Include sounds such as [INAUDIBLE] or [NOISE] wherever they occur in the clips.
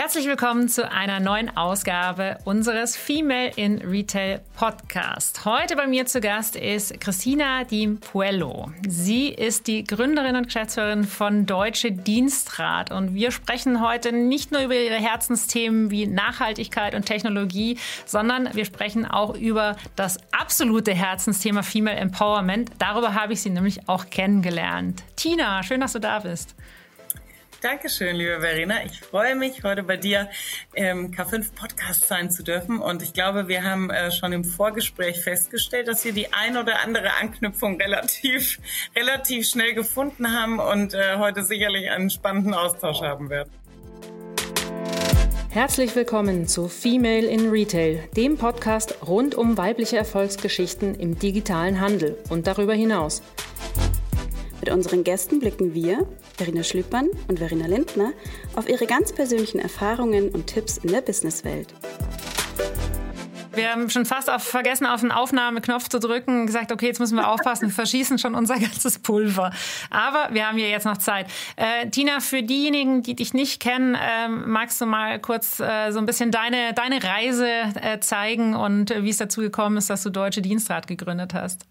Herzlich willkommen zu einer neuen Ausgabe unseres Female in Retail Podcast. Heute bei mir zu Gast ist Christina Di Puello. Sie ist die Gründerin und Geschäftsführerin von Deutsche Dienstrat und wir sprechen heute nicht nur über ihre Herzensthemen wie Nachhaltigkeit und Technologie, sondern wir sprechen auch über das absolute Herzensthema Female Empowerment. Darüber habe ich sie nämlich auch kennengelernt. Tina, schön, dass du da bist. Dankeschön, liebe Verena. Ich freue mich, heute bei dir im K5 Podcast sein zu dürfen. Und ich glaube, wir haben äh, schon im Vorgespräch festgestellt, dass wir die ein oder andere Anknüpfung relativ, [LAUGHS] relativ schnell gefunden haben und äh, heute sicherlich einen spannenden Austausch haben werden. Herzlich willkommen zu Female in Retail, dem Podcast rund um weibliche Erfolgsgeschichten im digitalen Handel und darüber hinaus. Mit unseren Gästen blicken wir, Verena Schlüppmann und Verena Lindner, auf ihre ganz persönlichen Erfahrungen und Tipps in der Businesswelt. Wir haben schon fast auf, vergessen, auf den Aufnahmeknopf zu drücken und gesagt, okay, jetzt müssen wir aufpassen, wir verschießen schon unser [LAUGHS] ganzes Pulver. Aber wir haben ja jetzt noch Zeit. Äh, Tina, für diejenigen, die dich nicht kennen, äh, magst du mal kurz äh, so ein bisschen deine, deine Reise äh, zeigen und äh, wie es dazu gekommen ist, dass du Deutsche Dienstrat gegründet hast?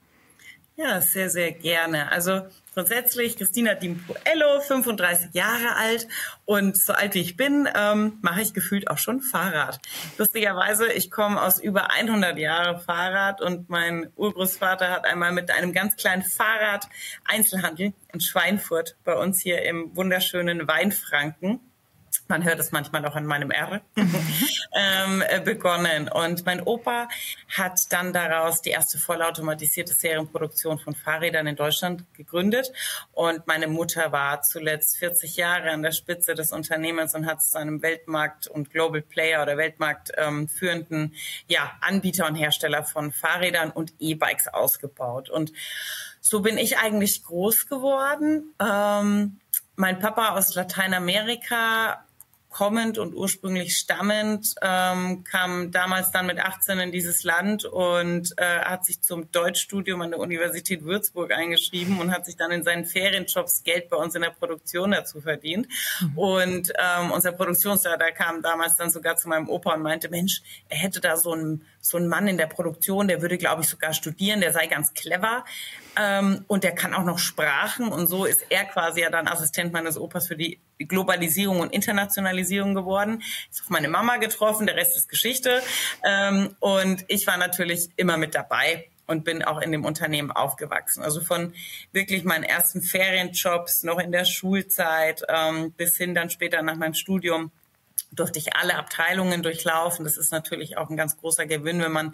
Ja, sehr, sehr gerne. Also grundsätzlich Christina Dimpuello, 35 Jahre alt und so alt wie ich bin, ähm, mache ich gefühlt auch schon Fahrrad. Lustigerweise, ich komme aus über 100 Jahre Fahrrad und mein Urgroßvater hat einmal mit einem ganz kleinen Fahrrad Einzelhandel in Schweinfurt bei uns hier im wunderschönen Weinfranken man hört es manchmal auch an meinem R, [LAUGHS] ähm, äh, begonnen. Und mein Opa hat dann daraus die erste vollautomatisierte Serienproduktion von Fahrrädern in Deutschland gegründet. Und meine Mutter war zuletzt 40 Jahre an der Spitze des Unternehmens und hat es zu einem Weltmarkt- und Global Player oder Weltmarkt ähm, führenden ja, Anbieter und Hersteller von Fahrrädern und E-Bikes ausgebaut. Und so bin ich eigentlich groß geworden. Ähm, mein Papa aus Lateinamerika kommend und ursprünglich stammend, ähm, kam damals dann mit 18 in dieses Land und äh, hat sich zum Deutschstudium an der Universität Würzburg eingeschrieben und hat sich dann in seinen Ferienjobs Geld bei uns in der Produktion dazu verdient. Mhm. Und ähm, unser Produktionsleiter kam damals dann sogar zu meinem Opa und meinte, Mensch, er hätte da so einen, so einen Mann in der Produktion, der würde, glaube ich, sogar studieren, der sei ganz clever. Ähm, und der kann auch noch Sprachen und so ist er quasi ja dann Assistent meines Opas für die Globalisierung und Internationalisierung geworden. Ist auf meine Mama getroffen, der Rest ist Geschichte. Ähm, und ich war natürlich immer mit dabei und bin auch in dem Unternehmen aufgewachsen. Also von wirklich meinen ersten Ferienjobs noch in der Schulzeit ähm, bis hin dann später nach meinem Studium durfte ich alle Abteilungen durchlaufen. Das ist natürlich auch ein ganz großer Gewinn, wenn man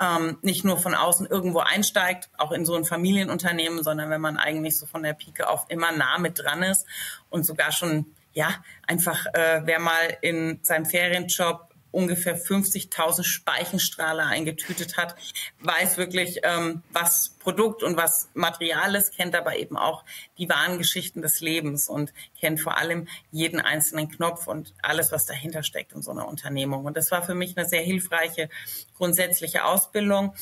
ähm, nicht nur von außen irgendwo einsteigt, auch in so ein Familienunternehmen, sondern wenn man eigentlich so von der Pike auf immer nah mit dran ist und sogar schon ja einfach äh, wer mal in seinem Ferienjob ungefähr 50.000 Speichenstrahler eingetütet hat, weiß wirklich, ähm, was Produkt und was Material ist, kennt aber eben auch die wahren Geschichten des Lebens und kennt vor allem jeden einzelnen Knopf und alles, was dahinter steckt in so einer Unternehmung. Und das war für mich eine sehr hilfreiche grundsätzliche Ausbildung,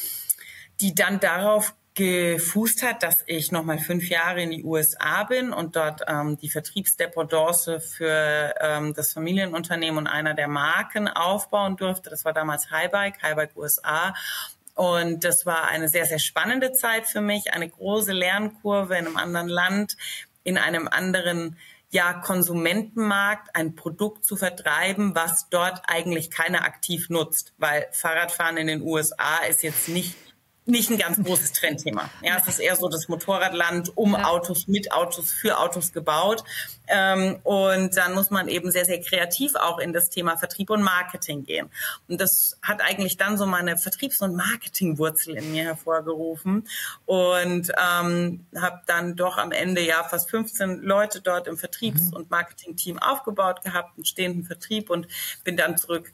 die dann darauf gefußt hat, dass ich nochmal fünf Jahre in die USA bin und dort ähm, die Vertriebsdependance für ähm, das Familienunternehmen und einer der Marken aufbauen durfte. Das war damals Highbike, Highbike USA. Und das war eine sehr, sehr spannende Zeit für mich, eine große Lernkurve in einem anderen Land, in einem anderen ja, Konsumentenmarkt ein Produkt zu vertreiben, was dort eigentlich keiner aktiv nutzt, weil Fahrradfahren in den USA ist jetzt nicht nicht ein ganz großes Trendthema. Ja, es ist eher so das Motorradland um ja. Autos, mit Autos, für Autos gebaut. Ähm, und dann muss man eben sehr, sehr kreativ auch in das Thema Vertrieb und Marketing gehen. Und das hat eigentlich dann so meine Vertriebs- und Marketingwurzel in mir hervorgerufen. Und ähm, habe dann doch am Ende ja fast 15 Leute dort im Vertriebs- mhm. und Marketingteam aufgebaut gehabt, einen stehenden Vertrieb und bin dann zurück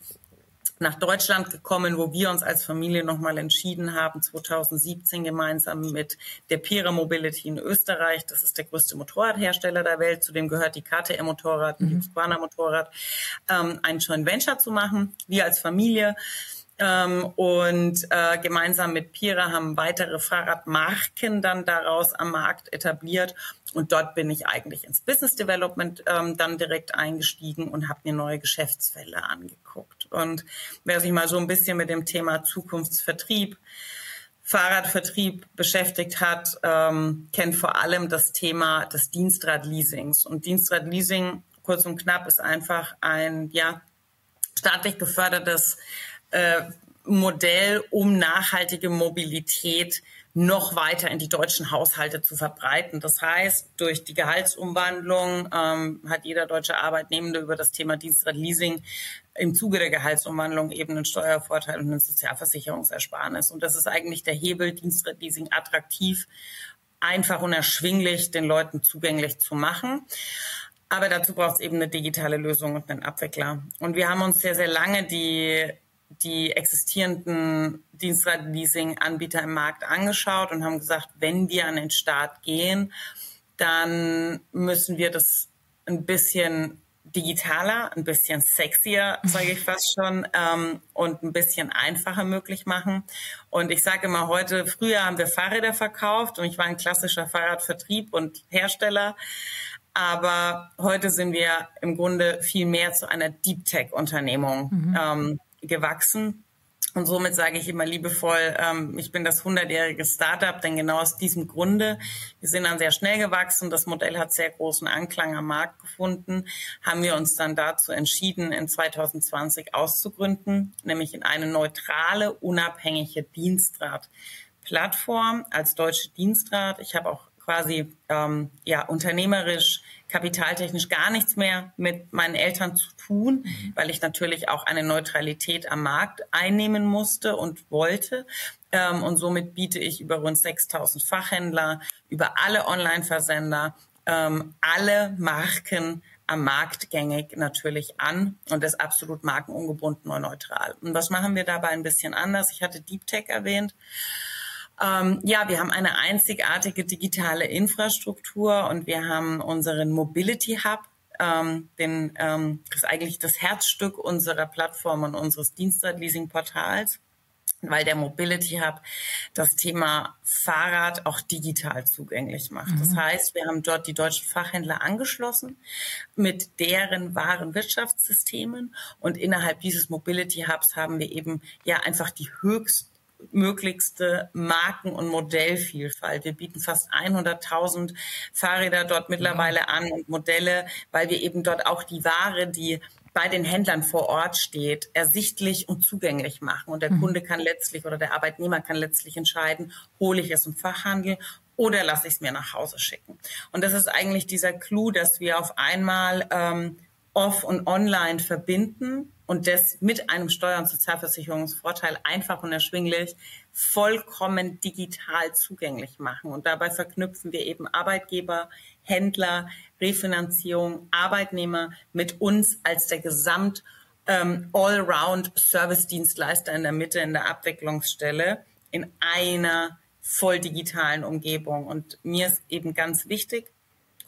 nach Deutschland gekommen, wo wir uns als Familie nochmal entschieden haben, 2017 gemeinsam mit der Pira Mobility in Österreich. Das ist der größte Motorradhersteller der Welt. Zudem gehört die KTM Motorrad, mhm. die Squana Motorrad, ähm, ein Joint Venture zu machen. Wir als Familie Ähm, und äh, gemeinsam mit Pira haben weitere Fahrradmarken dann daraus am Markt etabliert. Und dort bin ich eigentlich ins Business Development ähm, dann direkt eingestiegen und habe mir neue Geschäftsfelder angeguckt. Und wer sich mal so ein bisschen mit dem Thema Zukunftsvertrieb Fahrradvertrieb beschäftigt hat, ähm, kennt vor allem das Thema des Dienstradleasings. Und Dienstradleasing, kurz und knapp, ist einfach ein ja, staatlich gefördertes äh, Modell, um nachhaltige Mobilität noch weiter in die deutschen Haushalte zu verbreiten. Das heißt, durch die Gehaltsumwandlung ähm, hat jeder deutsche Arbeitnehmende über das Thema Dienstradleasing im Zuge der Gehaltsumwandlung eben einen Steuervorteil und einen Sozialversicherungsersparnis. Und das ist eigentlich der Hebel, Dienstradleasing attraktiv, einfach und erschwinglich den Leuten zugänglich zu machen. Aber dazu braucht es eben eine digitale Lösung und einen Abwickler. Und wir haben uns sehr, sehr lange die die existierenden Dienstleasing-Anbieter im Markt angeschaut und haben gesagt, wenn wir an den Start gehen, dann müssen wir das ein bisschen digitaler, ein bisschen sexier, sage ich fast schon, ähm, und ein bisschen einfacher möglich machen. Und ich sage immer heute, früher haben wir Fahrräder verkauft und ich war ein klassischer Fahrradvertrieb und Hersteller. Aber heute sind wir im Grunde viel mehr zu einer Deep Tech-Unternehmung. Mhm. Ähm, gewachsen. Und somit sage ich immer liebevoll, ähm, ich bin das 100-jährige Startup, denn genau aus diesem Grunde, wir sind dann sehr schnell gewachsen, das Modell hat sehr großen Anklang am Markt gefunden, haben wir uns dann dazu entschieden, in 2020 auszugründen, nämlich in eine neutrale, unabhängige Dienstrat-Plattform als deutsche Dienstrat. Ich habe auch quasi ähm, ja unternehmerisch kapitaltechnisch gar nichts mehr mit meinen Eltern zu tun, mhm. weil ich natürlich auch eine Neutralität am Markt einnehmen musste und wollte. Ähm, und somit biete ich über rund 6000 Fachhändler, über alle Online-Versender, ähm, alle Marken am Markt gängig natürlich an und ist absolut markenungebunden und neutral. Und was machen wir dabei ein bisschen anders? Ich hatte Deep Tech erwähnt. Ähm, ja, wir haben eine einzigartige digitale Infrastruktur und wir haben unseren Mobility Hub, ähm, den, ähm, das ist eigentlich das Herzstück unserer Plattform und unseres Dienstleasing-Portals weil der Mobility Hub das Thema Fahrrad auch digital zugänglich macht. Mhm. Das heißt, wir haben dort die deutschen Fachhändler angeschlossen mit deren wahren Wirtschaftssystemen und innerhalb dieses Mobility Hubs haben wir eben ja einfach die höchst möglichste Marken- und Modellvielfalt. Wir bieten fast 100.000 Fahrräder dort mittlerweile an und Modelle, weil wir eben dort auch die Ware, die bei den Händlern vor Ort steht, ersichtlich und zugänglich machen. Und der mhm. Kunde kann letztlich oder der Arbeitnehmer kann letztlich entscheiden, hole ich es im Fachhandel oder lasse ich es mir nach Hause schicken. Und das ist eigentlich dieser Clou, dass wir auf einmal ähm, off und online verbinden und das mit einem Steuer- und Sozialversicherungsvorteil einfach und erschwinglich vollkommen digital zugänglich machen. Und dabei verknüpfen wir eben Arbeitgeber, Händler, Refinanzierung, Arbeitnehmer mit uns als der Gesamt ähm, Allround Service-Dienstleister in der Mitte, in der Abwicklungsstelle, in einer voll digitalen Umgebung. Und mir ist eben ganz wichtig,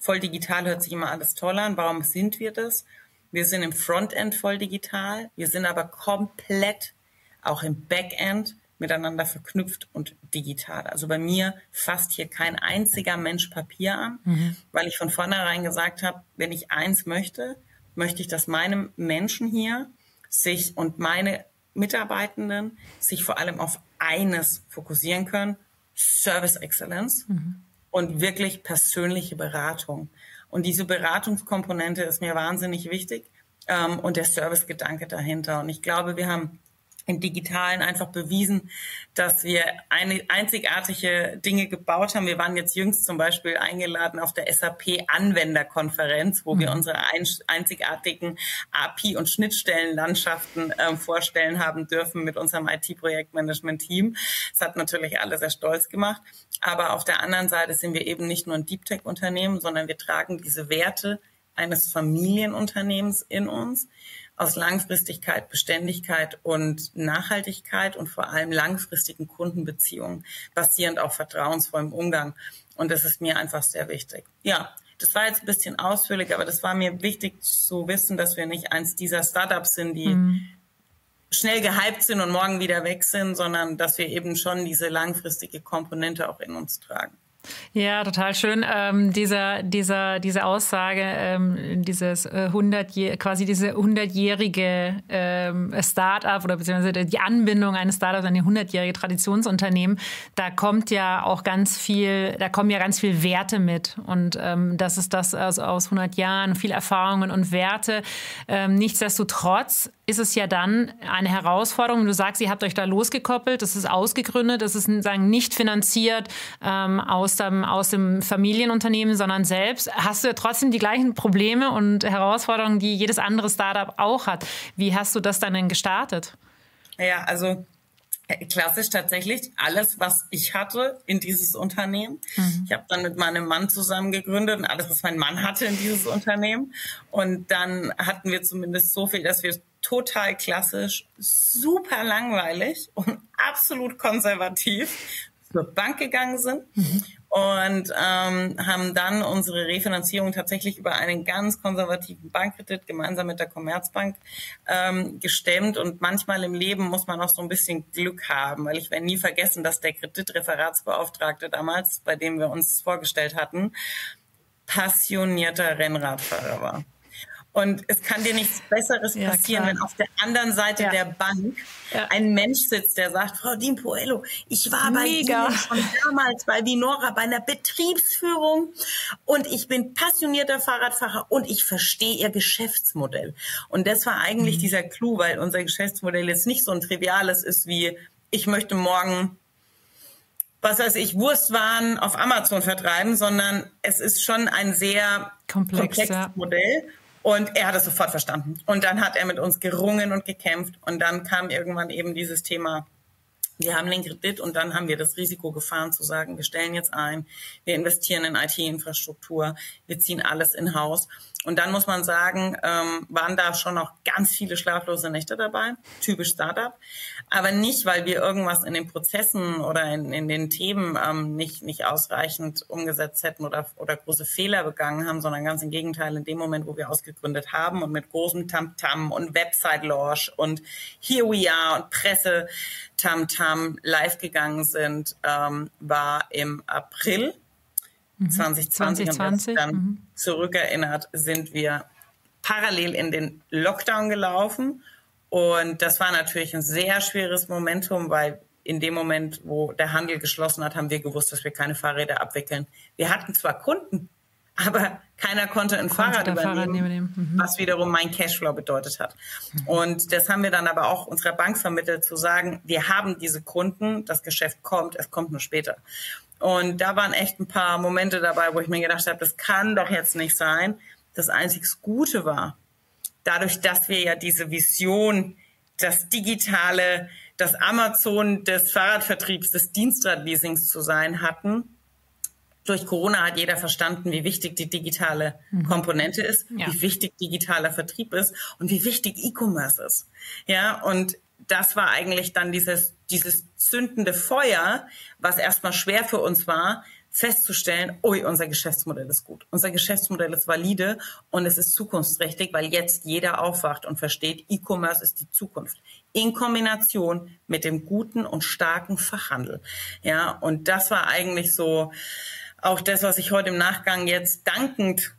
voll digital hört sich immer alles toll an. Warum sind wir das? Wir sind im Frontend voll digital, wir sind aber komplett auch im Backend miteinander verknüpft und digital. Also bei mir fasst hier kein einziger Mensch Papier an, mhm. weil ich von vornherein gesagt habe, wenn ich eins möchte, möchte ich, dass meine Menschen hier sich und meine Mitarbeitenden sich vor allem auf eines fokussieren können, Service Excellence mhm. Und wirklich persönliche Beratung. Und diese Beratungskomponente ist mir wahnsinnig wichtig ähm, und der Servicegedanke dahinter. Und ich glaube, wir haben im Digitalen einfach bewiesen, dass wir eine einzigartige Dinge gebaut haben. Wir waren jetzt jüngst zum Beispiel eingeladen auf der SAP Anwenderkonferenz, wo mhm. wir unsere einzigartigen API- und Schnittstellenlandschaften äh, vorstellen haben dürfen mit unserem IT-Projektmanagement-Team. Das hat natürlich alle sehr stolz gemacht. Aber auf der anderen Seite sind wir eben nicht nur ein Deep Tech-Unternehmen, sondern wir tragen diese Werte eines Familienunternehmens in uns aus Langfristigkeit, Beständigkeit und Nachhaltigkeit und vor allem langfristigen Kundenbeziehungen, basierend auf vertrauensvollem Umgang. Und das ist mir einfach sehr wichtig. Ja, das war jetzt ein bisschen ausführlich, aber das war mir wichtig zu wissen, dass wir nicht eins dieser Startups sind, die mhm schnell gehypt sind und morgen wieder weg sind, sondern dass wir eben schon diese langfristige Komponente auch in uns tragen. Ja, total schön. Ähm, dieser, dieser, diese Aussage, ähm, dieses äh, 100 quasi diese hundertjährige ähm, Startup oder beziehungsweise die Anbindung eines Startups an die hundertjährige Traditionsunternehmen, da kommt ja auch ganz viel, da kommen ja ganz viel Werte mit. Und ähm, das ist das aus, aus 100 Jahren, viel Erfahrungen und Werte. Ähm, nichtsdestotrotz ist es ja dann eine Herausforderung. Du sagst, ihr habt euch da losgekoppelt, das ist ausgegründet, das ist sagen, nicht finanziert ähm, aus, dem, aus dem Familienunternehmen, sondern selbst. Hast du ja trotzdem die gleichen Probleme und Herausforderungen, die jedes andere Startup auch hat. Wie hast du das dann denn gestartet? Ja, also äh, klassisch tatsächlich alles, was ich hatte in dieses Unternehmen. Mhm. Ich habe dann mit meinem Mann zusammen gegründet und alles, was mein Mann hatte in dieses Unternehmen. Und dann hatten wir zumindest so viel, dass wir total klassisch, super langweilig und absolut konservativ zur Bank gegangen sind mhm. und ähm, haben dann unsere Refinanzierung tatsächlich über einen ganz konservativen Bankkredit gemeinsam mit der Commerzbank ähm, gestemmt. Und manchmal im Leben muss man auch so ein bisschen Glück haben, weil ich werde nie vergessen, dass der Kreditreferatsbeauftragte damals, bei dem wir uns vorgestellt hatten, passionierter Rennradfahrer war. Und es kann dir nichts Besseres ja, passieren, klar. wenn auf der anderen Seite ja. der Bank ja. ein Mensch sitzt, der sagt, Frau Dien Poello, ich war bei Mega. Ihnen schon damals bei Vinora bei einer Betriebsführung und ich bin passionierter Fahrradfahrer und ich verstehe Ihr Geschäftsmodell. Und das war eigentlich mhm. dieser Clou, weil unser Geschäftsmodell jetzt nicht so ein triviales ist wie, ich möchte morgen was weiß ich, Wurstwaren auf Amazon vertreiben, sondern es ist schon ein sehr Komplex, komplexes Modell. Und er hat es sofort verstanden. Und dann hat er mit uns gerungen und gekämpft. Und dann kam irgendwann eben dieses Thema, wir haben den Kredit und dann haben wir das Risiko gefahren zu sagen, wir stellen jetzt ein, wir investieren in IT-Infrastruktur, wir ziehen alles in Haus. Und dann muss man sagen, ähm, waren da schon noch ganz viele schlaflose Nächte dabei, typisch Startup. Aber nicht, weil wir irgendwas in den Prozessen oder in, in den Themen ähm, nicht, nicht ausreichend umgesetzt hätten oder, oder große Fehler begangen haben, sondern ganz im Gegenteil, in dem Moment, wo wir ausgegründet haben und mit großem Tamtam -Tam und Website-Launch und Here We Are und Presse-Tamtam -Tam live gegangen sind, ähm, war im April 2020, 2020. und dann mhm. zurückerinnert, sind wir parallel in den Lockdown gelaufen. Und das war natürlich ein sehr schweres Momentum, weil in dem Moment, wo der Handel geschlossen hat, haben wir gewusst, dass wir keine Fahrräder abwickeln. Wir hatten zwar Kunden, aber keiner konnte ein Fahrrad übernehmen, Fahrrad mhm. was wiederum mein Cashflow bedeutet hat. Mhm. Und das haben wir dann aber auch unserer Bank vermittelt, zu sagen, wir haben diese Kunden, das Geschäft kommt, es kommt nur später. Und da waren echt ein paar Momente dabei, wo ich mir gedacht habe, das kann doch jetzt nicht sein. Das einzig Gute war, dadurch, dass wir ja diese Vision, das digitale, das Amazon des Fahrradvertriebs, des Dienstradleasings zu sein hatten, durch Corona hat jeder verstanden, wie wichtig die digitale mhm. Komponente ist, ja. wie wichtig digitaler Vertrieb ist und wie wichtig E-Commerce ist. Ja, und das war eigentlich dann dieses, dieses zündende Feuer, was erstmal schwer für uns war, festzustellen, ui, unser Geschäftsmodell ist gut. Unser Geschäftsmodell ist valide und es ist zukunftsträchtig, weil jetzt jeder aufwacht und versteht, E-Commerce ist die Zukunft. In Kombination mit dem guten und starken Fachhandel. Ja, und das war eigentlich so auch das, was ich heute im Nachgang jetzt dankend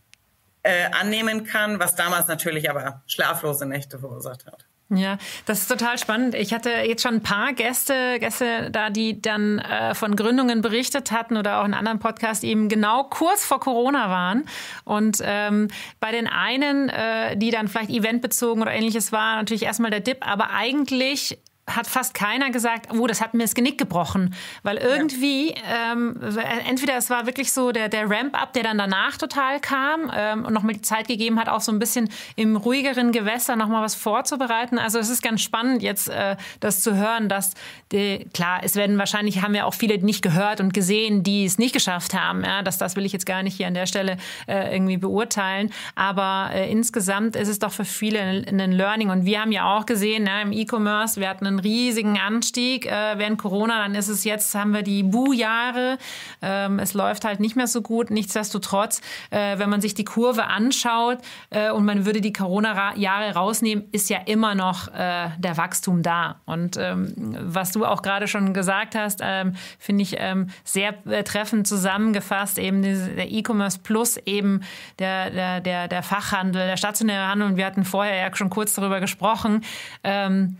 äh, annehmen kann, was damals natürlich aber schlaflose Nächte verursacht hat. Ja, das ist total spannend. Ich hatte jetzt schon ein paar Gäste, Gäste da, die dann äh, von Gründungen berichtet hatten oder auch in anderen Podcast eben genau kurz vor Corona waren. Und ähm, bei den einen, äh, die dann vielleicht eventbezogen oder ähnliches war, natürlich erstmal der Dip, aber eigentlich hat fast keiner gesagt, oh, das hat mir das Genick gebrochen. Weil irgendwie, ja. ähm, entweder es war wirklich so der, der Ramp-up, der dann danach total kam ähm, und nochmal die Zeit gegeben hat, auch so ein bisschen im ruhigeren Gewässer nochmal was vorzubereiten. Also es ist ganz spannend jetzt, äh, das zu hören, dass, die, klar, es werden wahrscheinlich, haben ja auch viele nicht gehört und gesehen, die es nicht geschafft haben. Ja? Das, das will ich jetzt gar nicht hier an der Stelle äh, irgendwie beurteilen. Aber äh, insgesamt ist es doch für viele ein, ein Learning. Und wir haben ja auch gesehen, ja, im E-Commerce, wir hatten einen riesigen Anstieg äh, während Corona. Dann ist es jetzt, haben wir die Bu-Jahre. Ähm, es läuft halt nicht mehr so gut. Nichtsdestotrotz, äh, wenn man sich die Kurve anschaut äh, und man würde die Corona-Jahre rausnehmen, ist ja immer noch äh, der Wachstum da. Und ähm, was du auch gerade schon gesagt hast, ähm, finde ich ähm, sehr äh, treffend zusammengefasst. Eben der E-Commerce Plus, eben der, der, der, der Fachhandel, der stationäre Handel. Und wir hatten vorher ja schon kurz darüber gesprochen. Ähm,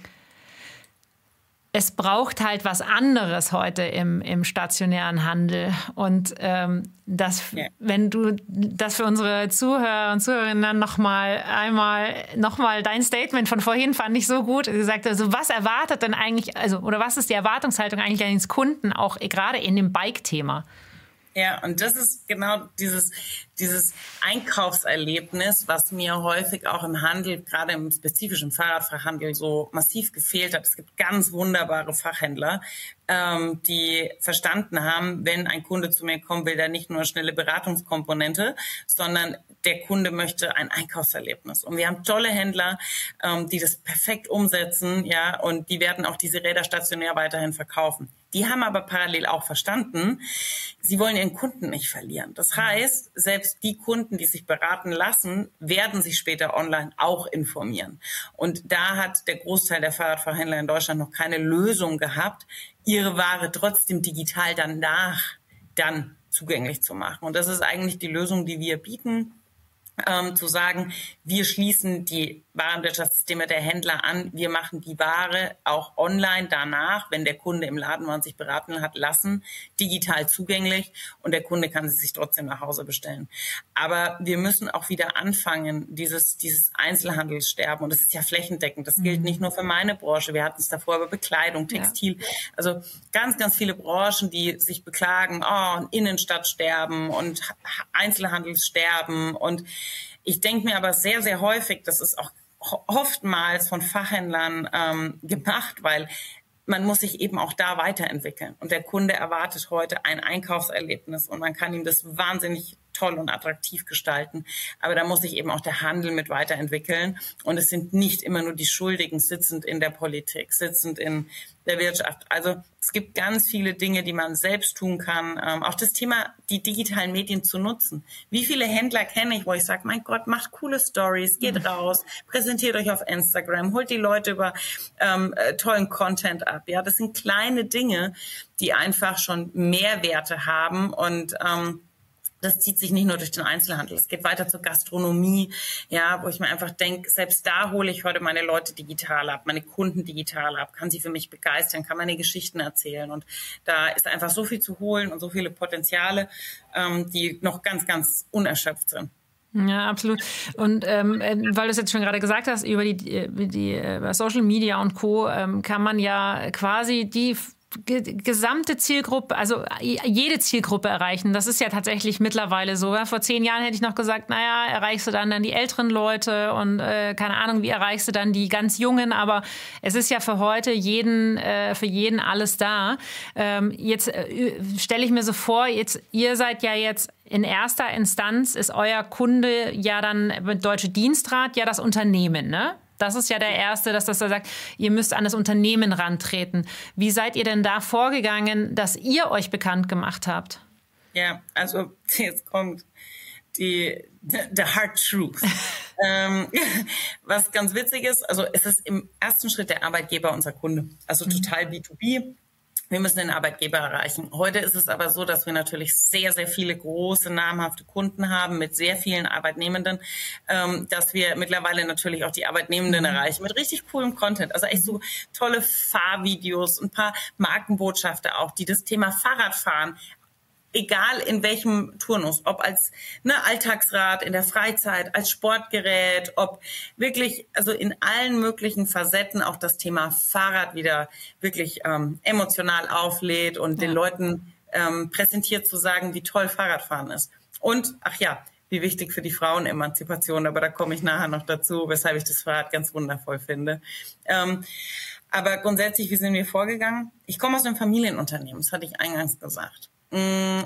es braucht halt was anderes heute im, im stationären Handel. Und ähm, das, ja. wenn du das für unsere Zuhörer und Zuhörerinnen nochmal einmal nochmal dein Statement von vorhin fand ich so gut gesagt. Also was erwartet denn eigentlich, also oder was ist die Erwartungshaltung eigentlich den Kunden auch gerade in dem Bike-Thema? Ja, und das ist genau dieses, dieses Einkaufserlebnis, was mir häufig auch im Handel, gerade im spezifischen Fahrradfachhandel, so massiv gefehlt hat. Es gibt ganz wunderbare Fachhändler, ähm, die verstanden haben, wenn ein Kunde zu mir kommt, will der nicht nur schnelle Beratungskomponente, sondern der Kunde möchte ein Einkaufserlebnis. Und wir haben tolle Händler, ähm, die das perfekt umsetzen, ja, und die werden auch diese Räder stationär weiterhin verkaufen. Die haben aber parallel auch verstanden, sie wollen ihren Kunden nicht verlieren. Das heißt, selbst die Kunden, die sich beraten lassen, werden sich später online auch informieren. Und da hat der Großteil der Fahrradverhändler in Deutschland noch keine Lösung gehabt, ihre Ware trotzdem digital danach dann zugänglich zu machen. Und das ist eigentlich die Lösung, die wir bieten ähm, zu sagen, wir schließen die Warenwirtschaftssysteme der Händler an, wir machen die Ware auch online danach, wenn der Kunde im Laden war und sich beraten hat, lassen, digital zugänglich und der Kunde kann sie sich trotzdem nach Hause bestellen. Aber wir müssen auch wieder anfangen, dieses, dieses Einzelhandelssterben und das ist ja flächendeckend, das mhm. gilt nicht nur für meine Branche, wir hatten es davor über Bekleidung, Textil, ja. also ganz, ganz viele Branchen, die sich beklagen, oh, Innenstadtsterben und Einzelhandelssterben und ich denke mir aber sehr, sehr häufig, das ist auch oftmals von Fachhändlern ähm, gemacht, weil man muss sich eben auch da weiterentwickeln. Und der Kunde erwartet heute ein Einkaufserlebnis und man kann ihm das wahnsinnig toll und attraktiv gestalten. Aber da muss sich eben auch der Handel mit weiterentwickeln. Und es sind nicht immer nur die Schuldigen sitzend in der Politik, sitzend in der Wirtschaft. Also es gibt ganz viele Dinge, die man selbst tun kann. Ähm, auch das Thema, die digitalen Medien zu nutzen. Wie viele Händler kenne ich, wo ich sage, mein Gott, macht coole Stories, geht mhm. raus, präsentiert euch auf Instagram, holt die Leute über ähm, äh, tollen Content ab. Ja, das sind kleine Dinge, die einfach schon Mehrwerte haben und ähm, das zieht sich nicht nur durch den Einzelhandel. Es geht weiter zur Gastronomie, ja, wo ich mir einfach denke, selbst da hole ich heute meine Leute digital ab, meine Kunden digital ab, kann sie für mich begeistern, kann meine Geschichten erzählen. Und da ist einfach so viel zu holen und so viele Potenziale, ähm, die noch ganz, ganz unerschöpft sind. Ja, absolut. Und ähm, äh, weil du es jetzt schon gerade gesagt hast, über die, die, die äh, Social Media und Co. Ähm, kann man ja quasi die gesamte Zielgruppe, also jede Zielgruppe erreichen. Das ist ja tatsächlich mittlerweile so. Vor zehn Jahren hätte ich noch gesagt, naja, erreichst du dann dann die älteren Leute und äh, keine Ahnung, wie erreichst du dann die ganz Jungen. Aber es ist ja für heute jeden, äh, für jeden alles da. Ähm, jetzt äh, stelle ich mir so vor, jetzt ihr seid ja jetzt in erster Instanz ist euer Kunde ja dann mit Deutsche Dienstrat ja das Unternehmen, ne? Das ist ja der Erste, dass das da sagt, ihr müsst an das Unternehmen rantreten. Wie seid ihr denn da vorgegangen, dass ihr euch bekannt gemacht habt? Ja, also [LAUGHS] jetzt kommt die the hard truth. [LAUGHS] ähm, [LAUGHS] was ganz witzig ist, also es ist im ersten Schritt der Arbeitgeber unser Kunde, also mhm. total B2B. Wir müssen den Arbeitgeber erreichen. Heute ist es aber so, dass wir natürlich sehr, sehr viele große, namhafte Kunden haben mit sehr vielen Arbeitnehmenden, ähm, dass wir mittlerweile natürlich auch die Arbeitnehmenden mhm. erreichen mit richtig coolem Content. Also echt so tolle Fahrvideos, ein paar Markenbotschafter auch, die das Thema Fahrradfahren egal in welchem Turnus, ob als ne, Alltagsrad, in der Freizeit, als Sportgerät, ob wirklich, also in allen möglichen Facetten auch das Thema Fahrrad wieder wirklich ähm, emotional auflädt und ja. den Leuten ähm, präsentiert zu sagen, wie toll Fahrradfahren ist. Und, ach ja, wie wichtig für die Frauenemanzipation, aber da komme ich nachher noch dazu, weshalb ich das Fahrrad ganz wundervoll finde. Ähm, aber grundsätzlich, wie sind wir vorgegangen? Ich komme aus einem Familienunternehmen, das hatte ich eingangs gesagt. Mm,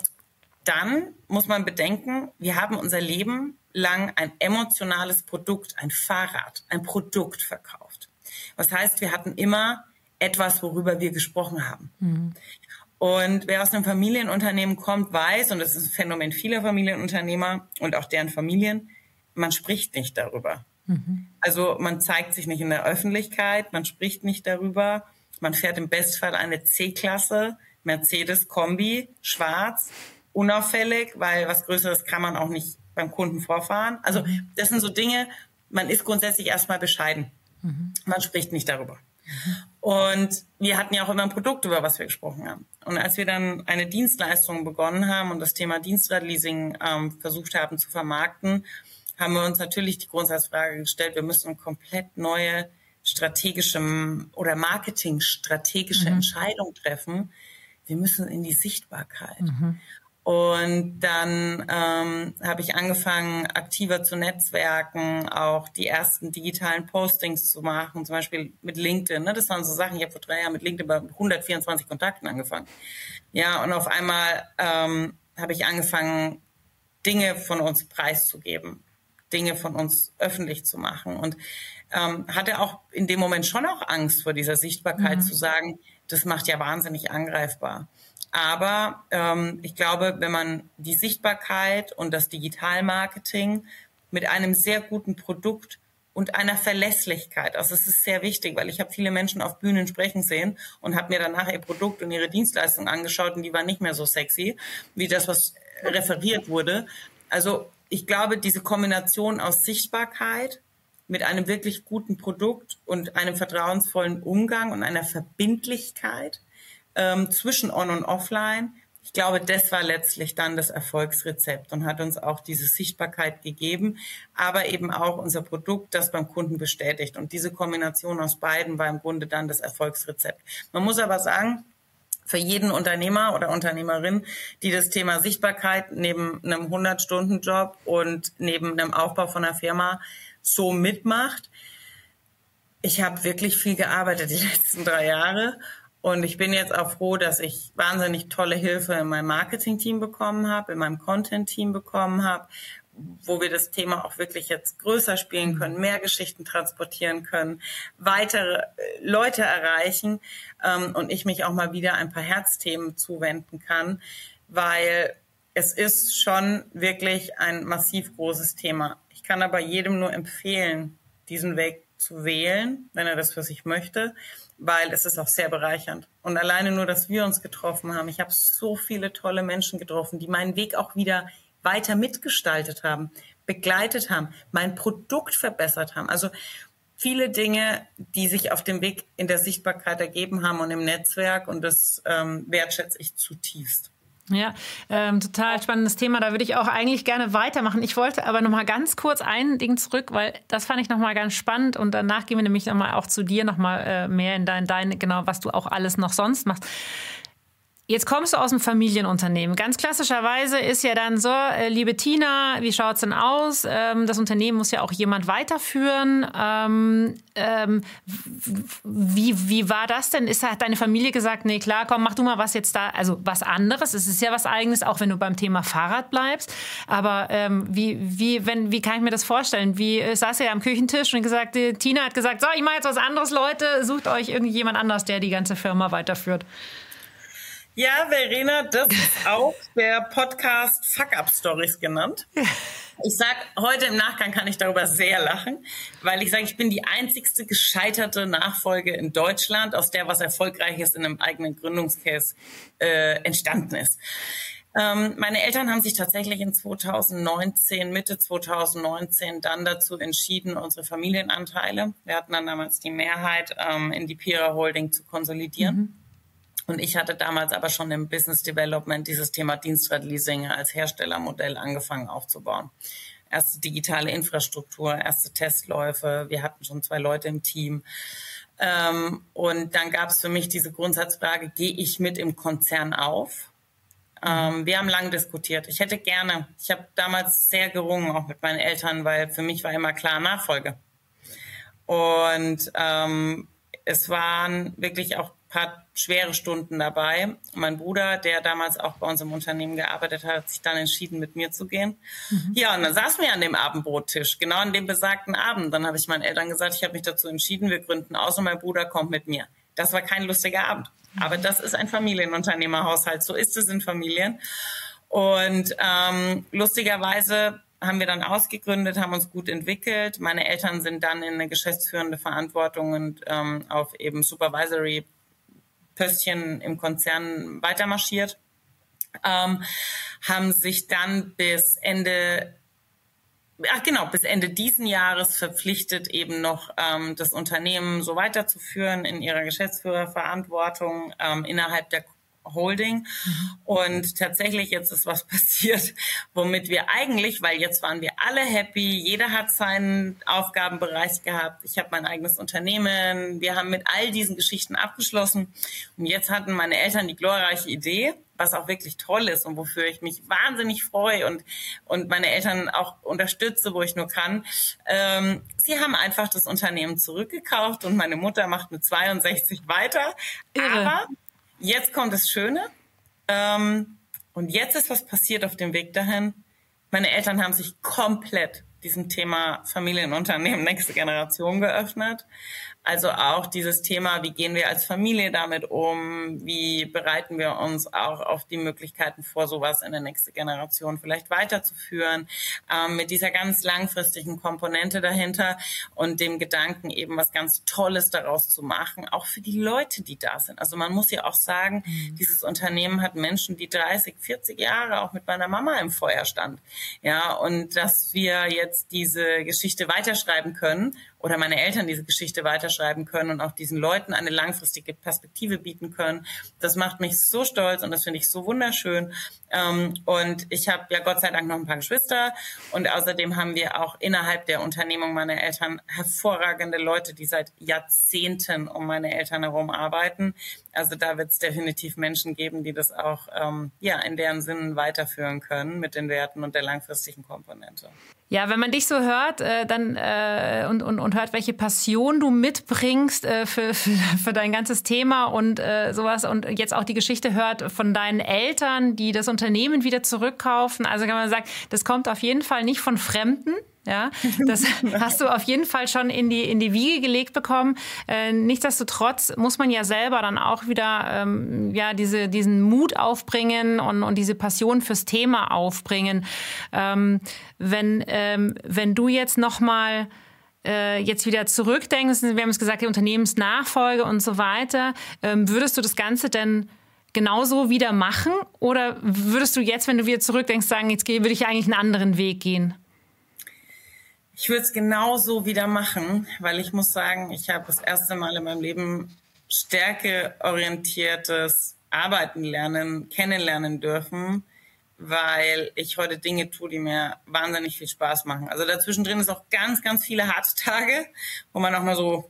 dann muss man bedenken, wir haben unser Leben lang ein emotionales Produkt, ein Fahrrad, ein Produkt verkauft. Was heißt, wir hatten immer etwas, worüber wir gesprochen haben. Mhm. Und wer aus einem Familienunternehmen kommt, weiß, und das ist ein Phänomen vieler Familienunternehmer und auch deren Familien, man spricht nicht darüber. Mhm. Also man zeigt sich nicht in der Öffentlichkeit, man spricht nicht darüber. Man fährt im Bestfall eine C-Klasse, Mercedes Kombi, schwarz, unauffällig, weil was Größeres kann man auch nicht beim Kunden vorfahren. Also das sind so Dinge, man ist grundsätzlich erstmal bescheiden. Mhm. Man spricht nicht darüber. Und wir hatten ja auch immer ein Produkt, über was wir gesprochen haben. Und als wir dann eine Dienstleistung begonnen haben und das Thema Dienstradleasing ähm, versucht haben zu vermarkten, haben wir uns natürlich die Grundsatzfrage gestellt, wir müssen eine komplett neue strategische oder marketingstrategische mhm. Entscheidung treffen. Wir müssen in die Sichtbarkeit. Mhm. Und dann ähm, habe ich angefangen, aktiver zu netzwerken, auch die ersten digitalen Postings zu machen, zum Beispiel mit LinkedIn. Ne? Das waren so Sachen, ich habe vor drei Jahren mit LinkedIn bei 124 Kontakten angefangen. Ja, und auf einmal ähm, habe ich angefangen, Dinge von uns preiszugeben, Dinge von uns öffentlich zu machen. Und ähm, hatte auch in dem Moment schon auch Angst vor dieser Sichtbarkeit mhm. zu sagen, das macht ja wahnsinnig angreifbar. Aber ähm, ich glaube, wenn man die Sichtbarkeit und das Digitalmarketing mit einem sehr guten Produkt und einer Verlässlichkeit. Also es ist sehr wichtig, weil ich habe viele Menschen auf Bühnen sprechen sehen und habe mir danach ihr Produkt und ihre Dienstleistung angeschaut und die waren nicht mehr so sexy wie das, was referiert wurde. Also ich glaube, diese Kombination aus Sichtbarkeit mit einem wirklich guten Produkt und einem vertrauensvollen Umgang und einer Verbindlichkeit ähm, zwischen On- und Offline. Ich glaube, das war letztlich dann das Erfolgsrezept und hat uns auch diese Sichtbarkeit gegeben, aber eben auch unser Produkt, das beim Kunden bestätigt. Und diese Kombination aus beiden war im Grunde dann das Erfolgsrezept. Man muss aber sagen, für jeden Unternehmer oder Unternehmerin, die das Thema Sichtbarkeit neben einem 100-Stunden-Job und neben einem Aufbau von einer Firma so mitmacht. Ich habe wirklich viel gearbeitet die [LAUGHS] letzten drei Jahre und ich bin jetzt auch froh, dass ich wahnsinnig tolle Hilfe in meinem Marketing-Team bekommen habe, in meinem Content-Team bekommen habe, wo wir das Thema auch wirklich jetzt größer spielen können, mehr Geschichten transportieren können, weitere äh, Leute erreichen ähm, und ich mich auch mal wieder ein paar Herzthemen zuwenden kann, weil es ist schon wirklich ein massiv großes Thema. Ich kann aber jedem nur empfehlen, diesen Weg zu wählen, wenn er das für sich möchte weil es ist auch sehr bereichernd. Und alleine nur, dass wir uns getroffen haben, ich habe so viele tolle Menschen getroffen, die meinen Weg auch wieder weiter mitgestaltet haben, begleitet haben, mein Produkt verbessert haben. Also viele Dinge, die sich auf dem Weg in der Sichtbarkeit ergeben haben und im Netzwerk und das ähm, wertschätze ich zutiefst. Ja, ähm, total spannendes Thema. Da würde ich auch eigentlich gerne weitermachen. Ich wollte aber noch mal ganz kurz ein Ding zurück, weil das fand ich noch mal ganz spannend und danach gehen wir nämlich noch mal auch zu dir noch mal äh, mehr in dein, dein genau was du auch alles noch sonst machst. Jetzt kommst du aus einem Familienunternehmen. Ganz klassischerweise ist ja dann so, äh, liebe Tina, wie schaut's denn aus? Ähm, das Unternehmen muss ja auch jemand weiterführen. Ähm, ähm, wie, wie war das denn? Ist, hat deine Familie gesagt, nee, klar, komm, mach du mal was jetzt da, also was anderes. Es ist ja was eigenes, auch wenn du beim Thema Fahrrad bleibst. Aber ähm, wie, wie, wenn, wie kann ich mir das vorstellen? Wie äh, saß ja am Küchentisch und gesagt, die, Tina hat gesagt, so, ich mache jetzt was anderes, Leute, sucht euch irgendjemand anders, der die ganze Firma weiterführt. Ja, Verena, das ist auch der Podcast Fuck Up Stories genannt. Ich sag, heute im Nachgang kann ich darüber sehr lachen, weil ich sage, ich bin die einzigste gescheiterte Nachfolge in Deutschland, aus der was Erfolgreiches in einem eigenen Gründungscase äh, entstanden ist. Ähm, meine Eltern haben sich tatsächlich in 2019, Mitte 2019 dann dazu entschieden, unsere Familienanteile, wir hatten dann damals die Mehrheit, ähm, in die Pira Holding zu konsolidieren. Mhm und ich hatte damals aber schon im Business Development dieses Thema Dienstradleasing als Herstellermodell angefangen aufzubauen. Erste digitale Infrastruktur, erste Testläufe. Wir hatten schon zwei Leute im Team. Ähm, und dann gab es für mich diese Grundsatzfrage, gehe ich mit im Konzern auf? Ähm, wir haben lange diskutiert. Ich hätte gerne, ich habe damals sehr gerungen, auch mit meinen Eltern, weil für mich war immer klar Nachfolge. Und ähm, es waren wirklich auch paar schwere Stunden dabei. Mein Bruder, der damals auch bei uns im Unternehmen gearbeitet hat, hat sich dann entschieden, mit mir zu gehen. Mhm. Ja, und dann saßen wir an dem Abendbrottisch, genau an dem besagten Abend. Dann habe ich meinen Eltern gesagt, ich habe mich dazu entschieden, wir gründen aus und mein Bruder kommt mit mir. das war kein lustiger Abend. Aber das ist ein Familienunternehmerhaushalt. So ist es in Familien. Und ähm, lustigerweise haben wir dann ausgegründet, haben uns gut entwickelt. Meine Eltern sind dann in eine geschäftsführende Verantwortung und ähm, auf eben Supervisory Pöstchen im Konzern weitermarschiert. Ähm, haben sich dann bis Ende ach genau, bis Ende diesen Jahres verpflichtet, eben noch ähm, das Unternehmen so weiterzuführen in ihrer Geschäftsführerverantwortung ähm, innerhalb der Holding. Mhm. Und tatsächlich jetzt ist was [LAUGHS] passiert, womit wir eigentlich, weil jetzt waren wir alle happy, jeder hat seinen Aufgabenbereich gehabt, ich habe mein eigenes Unternehmen, wir haben mit all diesen Geschichten abgeschlossen. Und jetzt hatten meine Eltern die glorreiche Idee, was auch wirklich toll ist und wofür ich mich wahnsinnig freue und, und meine Eltern auch unterstütze, wo ich nur kann. Ähm, sie haben einfach das Unternehmen zurückgekauft und meine Mutter macht mit 62 weiter. Irre. Aber Jetzt kommt das Schöne. Ähm, und jetzt ist was passiert auf dem Weg dahin. Meine Eltern haben sich komplett diesem Thema Familienunternehmen [LAUGHS] nächste Generation geöffnet. Also auch dieses Thema, wie gehen wir als Familie damit um? Wie bereiten wir uns auch auf die Möglichkeiten vor, sowas in der nächsten Generation vielleicht weiterzuführen? Ähm, mit dieser ganz langfristigen Komponente dahinter und dem Gedanken eben was ganz Tolles daraus zu machen, auch für die Leute, die da sind. Also man muss ja auch sagen, mhm. dieses Unternehmen hat Menschen, die 30, 40 Jahre auch mit meiner Mama im Feuer stand. Ja, und dass wir jetzt diese Geschichte weiterschreiben können oder meine Eltern diese Geschichte weiterschreiben können und auch diesen Leuten eine langfristige Perspektive bieten können. Das macht mich so stolz und das finde ich so wunderschön. Ähm, und ich habe ja Gott sei Dank noch ein paar Geschwister und außerdem haben wir auch innerhalb der Unternehmung meiner Eltern hervorragende Leute, die seit Jahrzehnten um meine Eltern herum arbeiten. Also da wird es definitiv Menschen geben, die das auch ähm, ja in deren Sinnen weiterführen können mit den Werten und der langfristigen Komponente. Ja, wenn man dich so hört äh, dann äh, und, und, und hört, welche Passion du mitbringst äh, für, [LAUGHS] für, für dein ganzes Thema und äh, sowas und jetzt auch die Geschichte hört von deinen Eltern, die das Unternehmen wieder zurückkaufen. Also kann man sagen, das kommt auf jeden Fall nicht von Fremden, ja, das [LAUGHS] hast du auf jeden Fall schon in die, in die Wiege gelegt bekommen. Äh, nichtsdestotrotz muss man ja selber dann auch wieder ähm, ja, diese, diesen Mut aufbringen und, und diese Passion fürs Thema aufbringen. Ähm, wenn, ähm, wenn du jetzt nochmal äh, jetzt wieder zurückdenkst, wir haben es gesagt, die Unternehmensnachfolge und so weiter, ähm, würdest du das Ganze denn genauso wieder machen? Oder würdest du jetzt, wenn du wieder zurückdenkst, sagen, jetzt würde ich eigentlich einen anderen Weg gehen? Ich würde es genauso wieder machen, weil ich muss sagen, ich habe das erste Mal in meinem Leben stärkeorientiertes Arbeiten lernen, kennenlernen dürfen, weil ich heute Dinge tue, die mir wahnsinnig viel Spaß machen. Also dazwischen drin ist auch ganz, ganz viele harte Tage, wo man auch mal so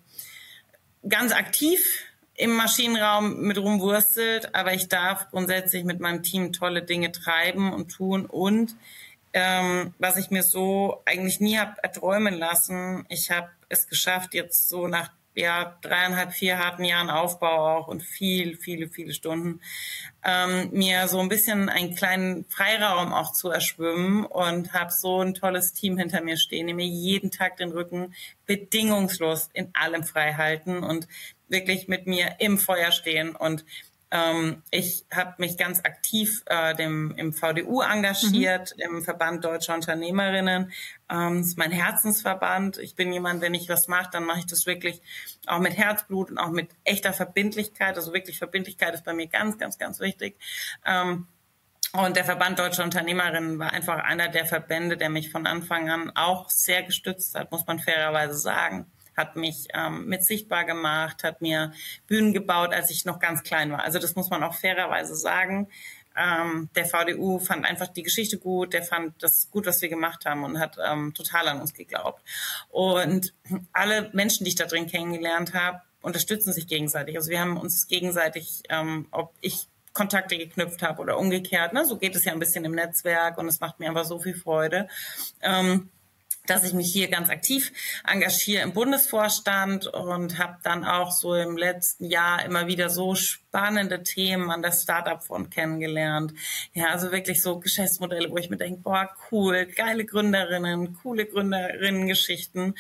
ganz aktiv im Maschinenraum mit rumwurstelt, aber ich darf grundsätzlich mit meinem Team tolle Dinge treiben und tun und ähm, was ich mir so eigentlich nie habe erträumen lassen. Ich habe es geschafft, jetzt so nach ja, dreieinhalb, vier harten Jahren Aufbau auch und viel, viele, viele Stunden, ähm, mir so ein bisschen einen kleinen Freiraum auch zu erschwimmen und habe so ein tolles Team hinter mir stehen, die mir jeden Tag den Rücken bedingungslos in allem frei halten und wirklich mit mir im Feuer stehen und ähm, ich habe mich ganz aktiv äh, dem, im VDU engagiert, mhm. im Verband Deutscher Unternehmerinnen. Ähm, das ist mein Herzensverband. Ich bin jemand, wenn ich was mache, dann mache ich das wirklich auch mit Herzblut und auch mit echter Verbindlichkeit. Also wirklich Verbindlichkeit ist bei mir ganz, ganz, ganz wichtig. Ähm, und der Verband Deutscher Unternehmerinnen war einfach einer der Verbände, der mich von Anfang an auch sehr gestützt hat, muss man fairerweise sagen hat mich ähm, mit sichtbar gemacht, hat mir Bühnen gebaut, als ich noch ganz klein war. Also das muss man auch fairerweise sagen. Ähm, der VDU fand einfach die Geschichte gut, der fand das gut, was wir gemacht haben und hat ähm, total an uns geglaubt. Und alle Menschen, die ich da drin kennengelernt habe, unterstützen sich gegenseitig. Also wir haben uns gegenseitig, ähm, ob ich Kontakte geknüpft habe oder umgekehrt. Ne? So geht es ja ein bisschen im Netzwerk und es macht mir einfach so viel Freude. Ähm, dass ich mich hier ganz aktiv engagiere im Bundesvorstand und habe dann auch so im letzten Jahr immer wieder so spannende Themen an der Startup-Front kennengelernt. Ja, also wirklich so Geschäftsmodelle, wo ich mir denke, boah, cool, geile Gründerinnen, coole Gründerinnen-Geschichten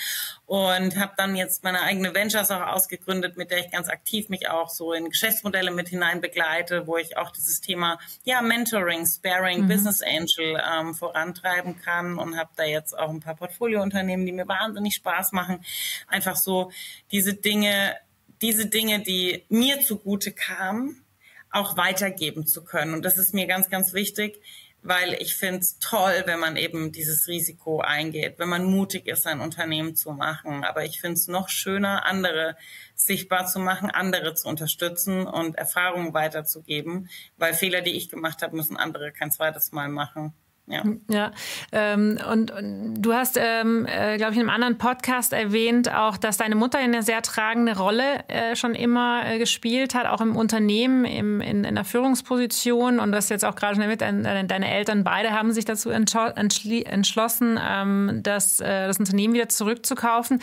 und habe dann jetzt meine eigene Ventures auch ausgegründet, mit der ich ganz aktiv mich auch so in Geschäftsmodelle mit hinein begleite, wo ich auch dieses Thema ja Mentoring, Sparing, mhm. Business Angel ähm, vorantreiben kann und habe da jetzt auch ein paar Portfoliounternehmen, die mir wahnsinnig Spaß machen, einfach so diese Dinge diese Dinge, die mir zugute kamen, auch weitergeben zu können. Und das ist mir ganz, ganz wichtig, weil ich finde es toll, wenn man eben dieses Risiko eingeht, wenn man mutig ist, ein Unternehmen zu machen. Aber ich finde es noch schöner, andere sichtbar zu machen, andere zu unterstützen und Erfahrungen weiterzugeben, weil Fehler, die ich gemacht habe, müssen andere kein zweites Mal machen. Ja. ja ähm, und, und, du hast, ähm, äh, glaube ich, in einem anderen Podcast erwähnt, auch, dass deine Mutter eine sehr tragende Rolle äh, schon immer äh, gespielt hat, auch im Unternehmen, im, in, in der Führungsposition. Und das jetzt auch gerade schon damit, deine, Eltern beide haben sich dazu entschlossen, ähm, das, äh, das Unternehmen wieder zurückzukaufen.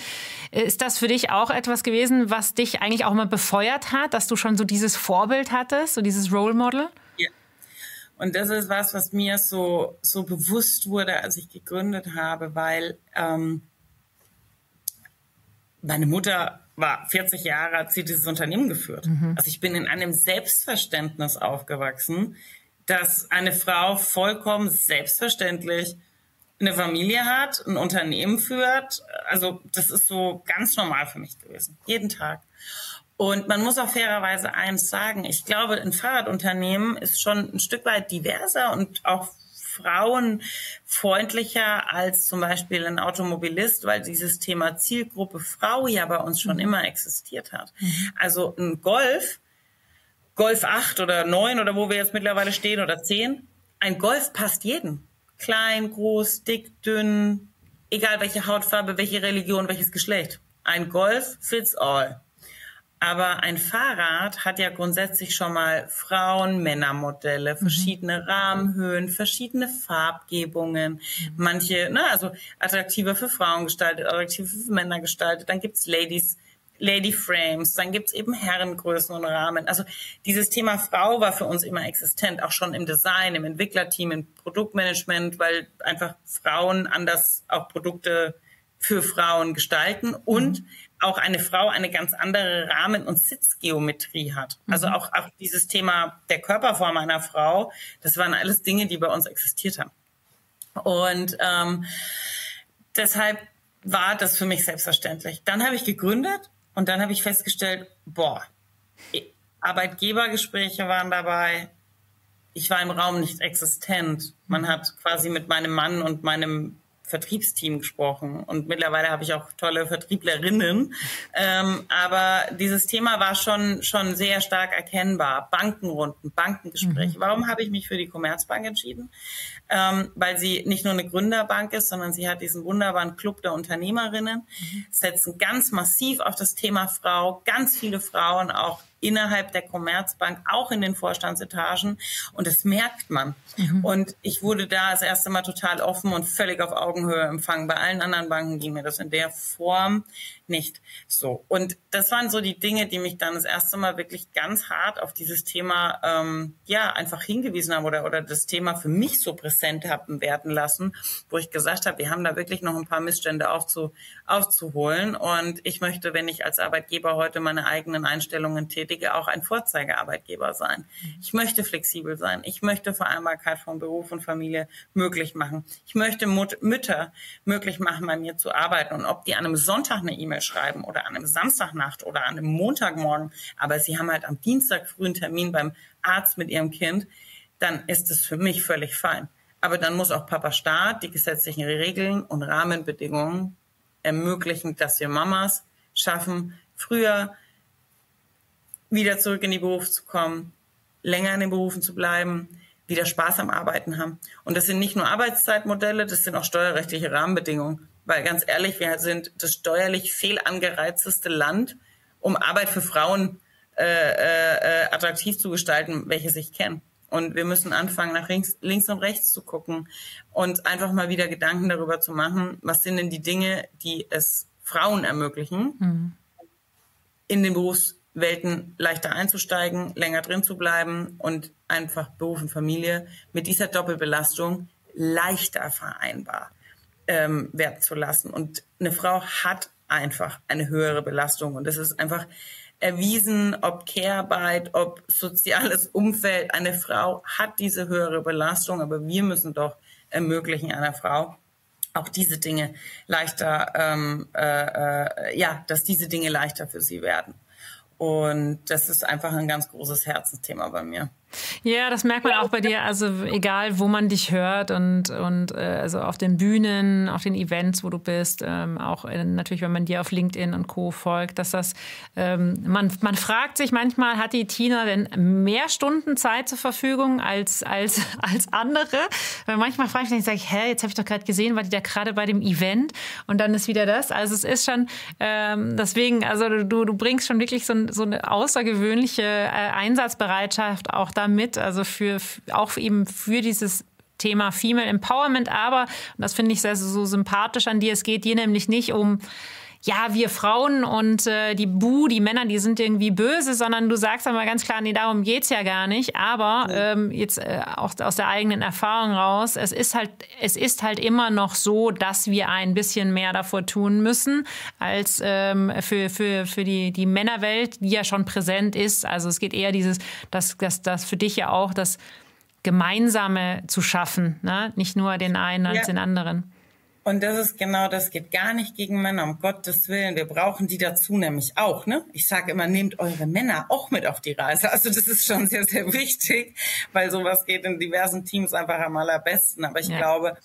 Ist das für dich auch etwas gewesen, was dich eigentlich auch mal befeuert hat, dass du schon so dieses Vorbild hattest, so dieses Role Model? Und das ist was, was mir so, so bewusst wurde, als ich gegründet habe, weil ähm, meine Mutter war 40 Jahre, hat sie dieses Unternehmen geführt. Mhm. Also ich bin in einem Selbstverständnis aufgewachsen, dass eine Frau vollkommen selbstverständlich eine Familie hat, ein Unternehmen führt. Also das ist so ganz normal für mich gewesen. Jeden Tag. Und man muss auch fairerweise eins sagen. Ich glaube, ein Fahrradunternehmen ist schon ein Stück weit diverser und auch frauenfreundlicher als zum Beispiel ein Automobilist, weil dieses Thema Zielgruppe Frau ja bei uns schon mhm. immer existiert hat. Mhm. Also ein Golf, Golf 8 oder 9 oder wo wir jetzt mittlerweile stehen oder 10, ein Golf passt jedem. Klein, groß, dick, dünn, egal welche Hautfarbe, welche Religion, welches Geschlecht. Ein Golf fits all. Aber ein Fahrrad hat ja grundsätzlich schon mal Frauen, Männermodelle, mhm. verschiedene mhm. Rahmenhöhen, verschiedene Farbgebungen. Mhm. Manche, ne, also attraktiver für Frauen gestaltet, attraktiver für Männer gestaltet. Dann gibt's Ladies, Lady Frames, dann gibt's eben Herrengrößen und Rahmen. Also dieses Thema Frau war für uns immer existent, auch schon im Design, im Entwicklerteam, im Produktmanagement, weil einfach Frauen anders auch Produkte für Frauen gestalten und mhm auch eine Frau eine ganz andere Rahmen- und Sitzgeometrie hat. Also mhm. auch, auch dieses Thema der Körperform einer Frau, das waren alles Dinge, die bei uns existiert haben. Und ähm, deshalb war das für mich selbstverständlich. Dann habe ich gegründet und dann habe ich festgestellt, boah, Arbeitgebergespräche waren dabei. Ich war im Raum nicht existent. Man hat quasi mit meinem Mann und meinem Vertriebsteam gesprochen und mittlerweile habe ich auch tolle Vertrieblerinnen. Ähm, aber dieses Thema war schon schon sehr stark erkennbar. Bankenrunden, Bankengespräche. Mhm. Warum habe ich mich für die Commerzbank entschieden? Ähm, weil sie nicht nur eine Gründerbank ist, sondern sie hat diesen wunderbaren Club der Unternehmerinnen, mhm. setzen ganz massiv auf das Thema Frau, ganz viele Frauen auch innerhalb der Commerzbank, auch in den Vorstandsetagen. Und das merkt man. Mhm. Und ich wurde da das erste Mal total offen und völlig auf Augenhöhe empfangen. Bei allen anderen Banken ging mir das in der Form nicht so. Und das waren so die Dinge, die mich dann das erste Mal wirklich ganz hart auf dieses Thema ähm, ja einfach hingewiesen haben oder oder das Thema für mich so präsent haben werden lassen, wo ich gesagt habe, wir haben da wirklich noch ein paar Missstände aufzu, aufzuholen. Und ich möchte, wenn ich als Arbeitgeber heute meine eigenen Einstellungen tätige, auch ein Vorzeigearbeitgeber sein. Ich möchte flexibel sein. Ich möchte Vereinbarkeit von Beruf und Familie möglich machen. Ich möchte Mut Mütter möglich machen, bei mir zu arbeiten. Und ob die an einem Sonntag eine E-Mail E-Mail schreiben oder an einem Samstagnacht oder an einem Montagmorgen, aber sie haben halt am Dienstag frühen Termin beim Arzt mit ihrem Kind, dann ist es für mich völlig fein. Aber dann muss auch Papa Staat die gesetzlichen Regeln und Rahmenbedingungen ermöglichen, dass wir Mamas schaffen, früher wieder zurück in die Berufe zu kommen, länger in den Berufen zu bleiben, wieder Spaß am Arbeiten haben. Und das sind nicht nur Arbeitszeitmodelle, das sind auch steuerrechtliche Rahmenbedingungen. Weil ganz ehrlich, wir sind das steuerlich fehlangereizteste Land, um Arbeit für Frauen äh, äh, attraktiv zu gestalten, welches ich kenne. Und wir müssen anfangen, nach links, links und rechts zu gucken und einfach mal wieder Gedanken darüber zu machen, was sind denn die Dinge, die es Frauen ermöglichen, mhm. in den Berufswelten leichter einzusteigen, länger drin zu bleiben und einfach Beruf und Familie mit dieser Doppelbelastung leichter vereinbar ähm, werden zu lassen. Und eine Frau hat einfach eine höhere Belastung und es ist einfach erwiesen, ob Care-Arbeit, ob soziales Umfeld. Eine Frau hat diese höhere Belastung, aber wir müssen doch ermöglichen einer Frau auch diese Dinge leichter, ähm, äh, äh, ja, dass diese Dinge leichter für sie werden. Und das ist einfach ein ganz großes Herzensthema bei mir. Ja, das merkt man auch bei dir. Also egal, wo man dich hört und, und äh, also auf den Bühnen, auf den Events, wo du bist, ähm, auch in, natürlich, wenn man dir auf LinkedIn und Co. folgt, dass das, ähm, man, man fragt sich manchmal, hat die Tina denn mehr Stunden Zeit zur Verfügung als, als, [LAUGHS] als andere? Weil manchmal frage ich mich, sage ich, hä, jetzt habe ich doch gerade gesehen, war die da gerade bei dem Event und dann ist wieder das. Also es ist schon, ähm, deswegen, also du, du bringst schon wirklich so, so eine außergewöhnliche äh, Einsatzbereitschaft auch da mit, also für auch eben für dieses Thema Female Empowerment, aber, und das finde ich sehr so sympathisch an dir, es geht dir nämlich nicht um ja, wir Frauen und äh, die Bu, die Männer, die sind irgendwie böse, sondern du sagst einmal ganz klar, nee, darum geht's ja gar nicht. Aber ähm, jetzt äh, auch aus der eigenen Erfahrung raus, es ist halt, es ist halt immer noch so, dass wir ein bisschen mehr davor tun müssen, als ähm, für, für, für die, die Männerwelt, die ja schon präsent ist. Also es geht eher dieses, dass das, das für dich ja auch das Gemeinsame zu schaffen, ne? nicht nur den einen als ja. den anderen. Und das ist genau das, geht gar nicht gegen Männer, um Gottes Willen. Wir brauchen die dazu nämlich auch. Ne? Ich sage immer, nehmt eure Männer auch mit auf die Reise. Also das ist schon sehr, sehr wichtig, weil sowas geht in diversen Teams einfach am allerbesten. Aber ich ja. glaube,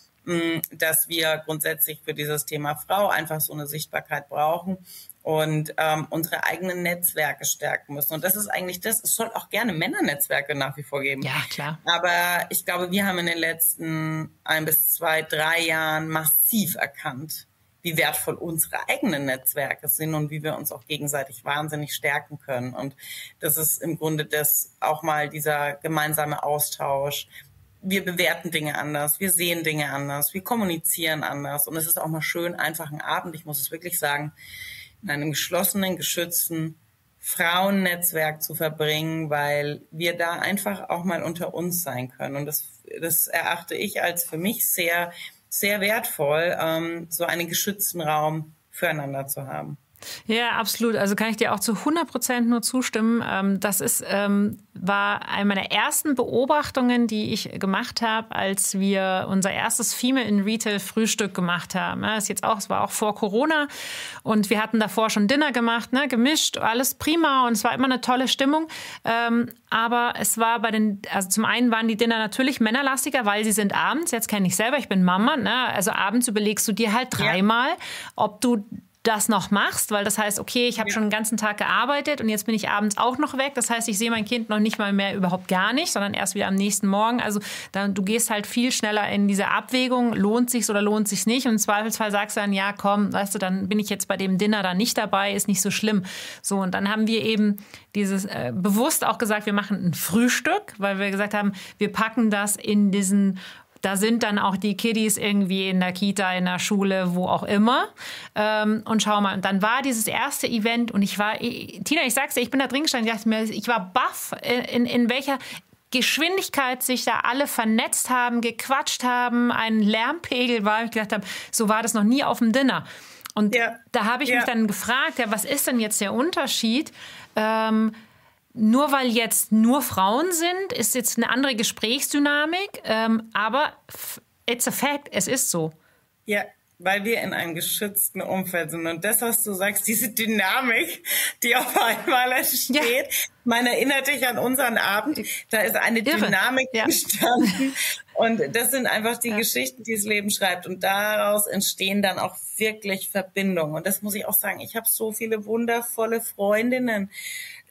dass wir grundsätzlich für dieses Thema Frau einfach so eine Sichtbarkeit brauchen und ähm, unsere eigenen Netzwerke stärken müssen. Und das ist eigentlich das, es soll auch gerne Männernetzwerke nach wie vor geben. Ja, klar. Aber ich glaube, wir haben in den letzten ein bis zwei, drei Jahren massiv erkannt, wie wertvoll unsere eigenen Netzwerke sind und wie wir uns auch gegenseitig wahnsinnig stärken können. Und das ist im Grunde das auch mal dieser gemeinsame Austausch. Wir bewerten Dinge anders, wir sehen Dinge anders, wir kommunizieren anders. Und es ist auch mal schön, einfach ein Abend, ich muss es wirklich sagen, in einem geschlossenen, geschützten Frauennetzwerk zu verbringen, weil wir da einfach auch mal unter uns sein können. Und das, das erachte ich als für mich sehr, sehr wertvoll, ähm, so einen geschützten Raum füreinander zu haben. Ja, absolut. Also kann ich dir auch zu 100 Prozent nur zustimmen. Ähm, das ist, ähm, war eine meiner ersten Beobachtungen, die ich gemacht habe, als wir unser erstes Female in Retail Frühstück gemacht haben. Das ist jetzt auch, es war auch vor Corona und wir hatten davor schon Dinner gemacht, ne, gemischt, alles prima und es war immer eine tolle Stimmung. Ähm, aber es war bei den, also zum einen waren die Dinner natürlich männerlastiger, weil sie sind abends. Jetzt kenne ich selber, ich bin Mama. Ne? Also abends überlegst du dir halt dreimal, ob du das noch machst, weil das heißt, okay, ich habe ja. schon den ganzen Tag gearbeitet und jetzt bin ich abends auch noch weg. Das heißt, ich sehe mein Kind noch nicht mal mehr überhaupt gar nicht, sondern erst wieder am nächsten Morgen. Also dann, du gehst halt viel schneller in diese Abwägung, lohnt sich's oder lohnt sich's nicht. Und im Zweifelsfall sagst du dann, ja, komm, weißt du, dann bin ich jetzt bei dem Dinner da nicht dabei, ist nicht so schlimm. So und dann haben wir eben dieses äh, bewusst auch gesagt, wir machen ein Frühstück, weil wir gesagt haben, wir packen das in diesen da sind dann auch die Kiddies irgendwie in der Kita, in der Schule, wo auch immer. Ähm, und schau mal, und dann war dieses erste Event und ich war, ich, Tina, ich sag's dir, ich bin da drin gestanden, ich dachte mir, ich war baff, in, in welcher Geschwindigkeit sich da alle vernetzt haben, gequatscht haben, ein Lärmpegel war. Ich gedacht habe, so war das noch nie auf dem Dinner. Und ja. da habe ich ja. mich dann gefragt, ja, was ist denn jetzt der Unterschied? Ähm, nur weil jetzt nur Frauen sind, ist jetzt eine andere Gesprächsdynamik. Ähm, aber it's a fact, es ist so. Ja, weil wir in einem geschützten Umfeld sind. Und das, was du sagst, diese Dynamik, die auf einmal entsteht, ja. man erinnert dich an unseren Abend, da ist eine Irre. Dynamik ja. entstanden. [LAUGHS] Und das sind einfach die ja. Geschichten, die das Leben schreibt. Und daraus entstehen dann auch wirklich Verbindungen. Und das muss ich auch sagen, ich habe so viele wundervolle Freundinnen,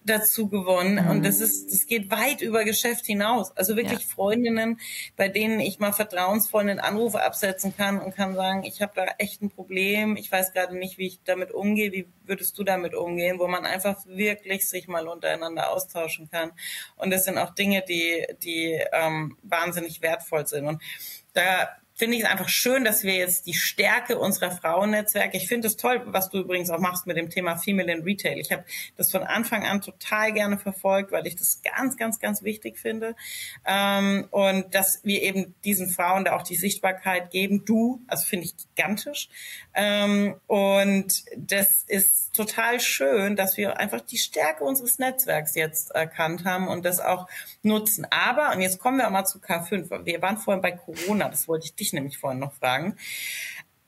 dazu gewonnen mhm. und das ist, das geht weit über Geschäft hinaus. Also wirklich ja. Freundinnen, bei denen ich mal vertrauensvoll einen Anruf absetzen kann und kann sagen, ich habe da echt ein Problem, ich weiß gerade nicht, wie ich damit umgehe, wie würdest du damit umgehen, wo man einfach wirklich sich mal untereinander austauschen kann. Und das sind auch Dinge, die, die ähm, wahnsinnig wertvoll sind. Und da finde ich es einfach schön, dass wir jetzt die Stärke unserer Frauennetzwerke, ich finde es toll, was du übrigens auch machst mit dem Thema Female in Retail. Ich habe das von Anfang an total gerne verfolgt, weil ich das ganz, ganz, ganz wichtig finde. Ähm, und dass wir eben diesen Frauen da auch die Sichtbarkeit geben. Du, also finde ich gigantisch. Ähm, und das ist total schön, dass wir einfach die Stärke unseres Netzwerks jetzt erkannt haben und das auch nutzen. Aber, und jetzt kommen wir auch mal zu K5. Wir waren vorhin bei Corona, das wollte ich dich nämlich vorhin noch fragen.